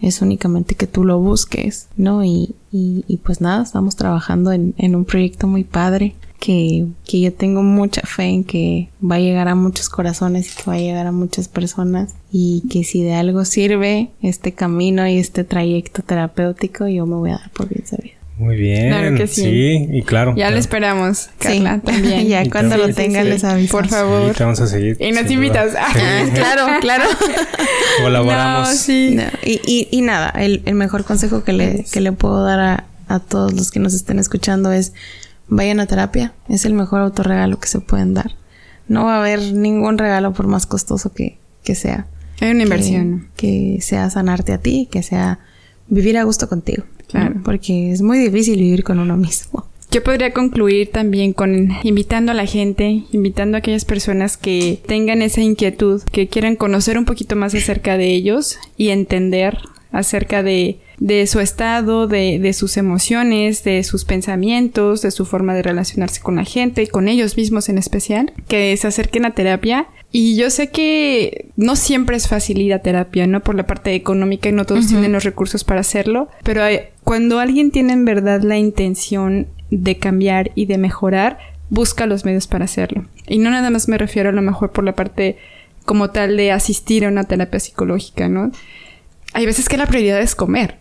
Speaker 3: Es únicamente que tú lo busques, ¿no? Y, y, y pues nada, estamos trabajando en, en un proyecto muy padre que, que yo tengo mucha fe en que va a llegar a muchos corazones y que va a llegar a muchas personas y que si de algo sirve este camino y este trayecto terapéutico, yo me voy a dar por bien sabido.
Speaker 1: Muy bien.
Speaker 2: Claro que sí.
Speaker 1: y claro.
Speaker 2: Ya
Speaker 1: claro.
Speaker 2: lo esperamos, Carla,
Speaker 3: Sí.
Speaker 2: también.
Speaker 3: ya
Speaker 1: Y
Speaker 3: cuando lo
Speaker 2: Sí, sí,
Speaker 3: tenga
Speaker 2: sí.
Speaker 3: les aviso.
Speaker 2: Por
Speaker 1: Sí,
Speaker 2: favor.
Speaker 1: te vamos a seguir.
Speaker 2: Y nos invitas.
Speaker 3: Ah, claro, claro.
Speaker 1: Colaboramos.
Speaker 2: No, sí.
Speaker 3: No, y, y, y nada, el, el mejor consejo que le, que le puedo dar a, a todos los que nos estén escuchando es vayan a terapia. Es el mejor autorregalo que se pueden dar. No va a haber ningún regalo por más costoso que, que sea.
Speaker 2: Hay una inversión.
Speaker 3: Que, sea sanarte a ti, que sea vivir a gusto contigo. ¿no?
Speaker 2: Claro.
Speaker 3: Porque es muy difícil vivir con uno mismo.
Speaker 2: Yo podría concluir también con invitando a la gente, invitando a aquellas personas que tengan esa inquietud, que quieran conocer un poquito más acerca de ellos y entender acerca de, de su estado, de, de sus emociones, de sus pensamientos, de su forma de relacionarse con la gente y con ellos mismos en especial, que se acerquen a terapia. Y yo sé que no siempre es fácil ir a terapia, ¿no? Por la parte económica y no todos tienen los recursos para hacerlo, pero cuando alguien tiene en verdad la intención de cambiar y de mejorar, busca los medios para hacerlo. Y no nada más me refiero a lo mejor por la parte como tal de asistir a una terapia psicológica, ¿no? Hay veces que la prioridad es comer.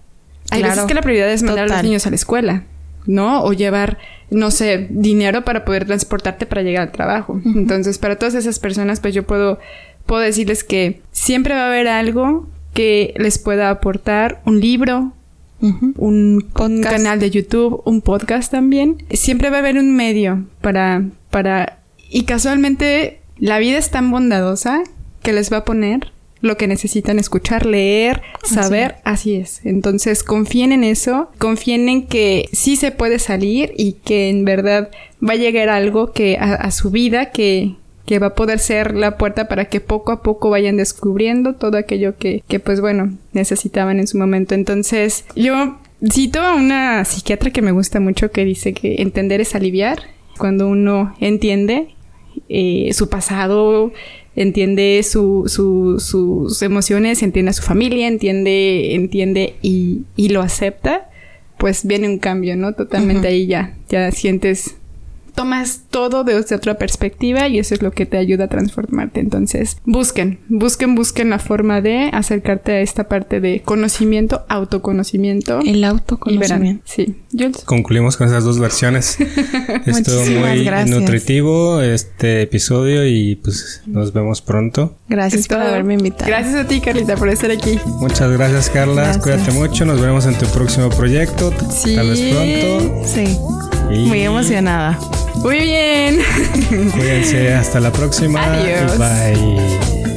Speaker 2: Hay
Speaker 3: Claro.
Speaker 2: veces que la prioridad es mandar a los niños a la escuela, ¿no? O llevar, no sé, dinero para poder transportarte para llegar al trabajo. Entonces, para todas esas personas, pues yo puedo, puedo decirles que siempre va a haber algo que les pueda aportar, un libro, un, un canal de YouTube, un podcast también. Siempre va a haber un medio para, para, y casualmente la vida es tan bondadosa que les va a poner lo que necesitan escuchar, leer, saber, así es. Entonces confíen en eso, confíen en que sí se puede salir y que en verdad va a llegar algo que a, a su vida que, que va a poder ser la puerta para que poco a poco vayan descubriendo todo aquello que, que pues bueno, necesitaban en su momento. Entonces, yo cito a una psiquiatra que me gusta mucho que dice que entender es aliviar. Cuando uno entiende eh, su pasado, entiende su, su- sus emociones, entiende a su familia, entiende, entiende y, y lo acepta, pues viene un cambio, ¿no? Totalmente ahí ya, ya sientes, tomas todo desde otra perspectiva y eso es lo que te ayuda a transformarte. Entonces, busquen, busquen, busquen la forma de acercarte a esta parte de conocimiento, autoconocimiento.
Speaker 3: El autoconocimiento.
Speaker 2: Sí, Jules.
Speaker 1: Concluimos con esas dos versiones. Estuvo
Speaker 3: Muchísimas
Speaker 1: muy
Speaker 3: gracias.
Speaker 1: nutritivo este episodio y pues nos vemos pronto.
Speaker 3: Gracias por haberme invitado.
Speaker 2: Gracias a ti, Carlita, por estar aquí.
Speaker 1: Muchas gracias Carla,
Speaker 3: Gracias.
Speaker 1: cuídate mucho, nos veremos en tu próximo proyecto,
Speaker 2: Sí.
Speaker 1: tal vez pronto.
Speaker 3: Sí,
Speaker 1: Y
Speaker 3: muy emocionada.
Speaker 2: Muy bien.
Speaker 1: Cuídense, hasta la próxima.
Speaker 2: Adiós.
Speaker 1: Bye.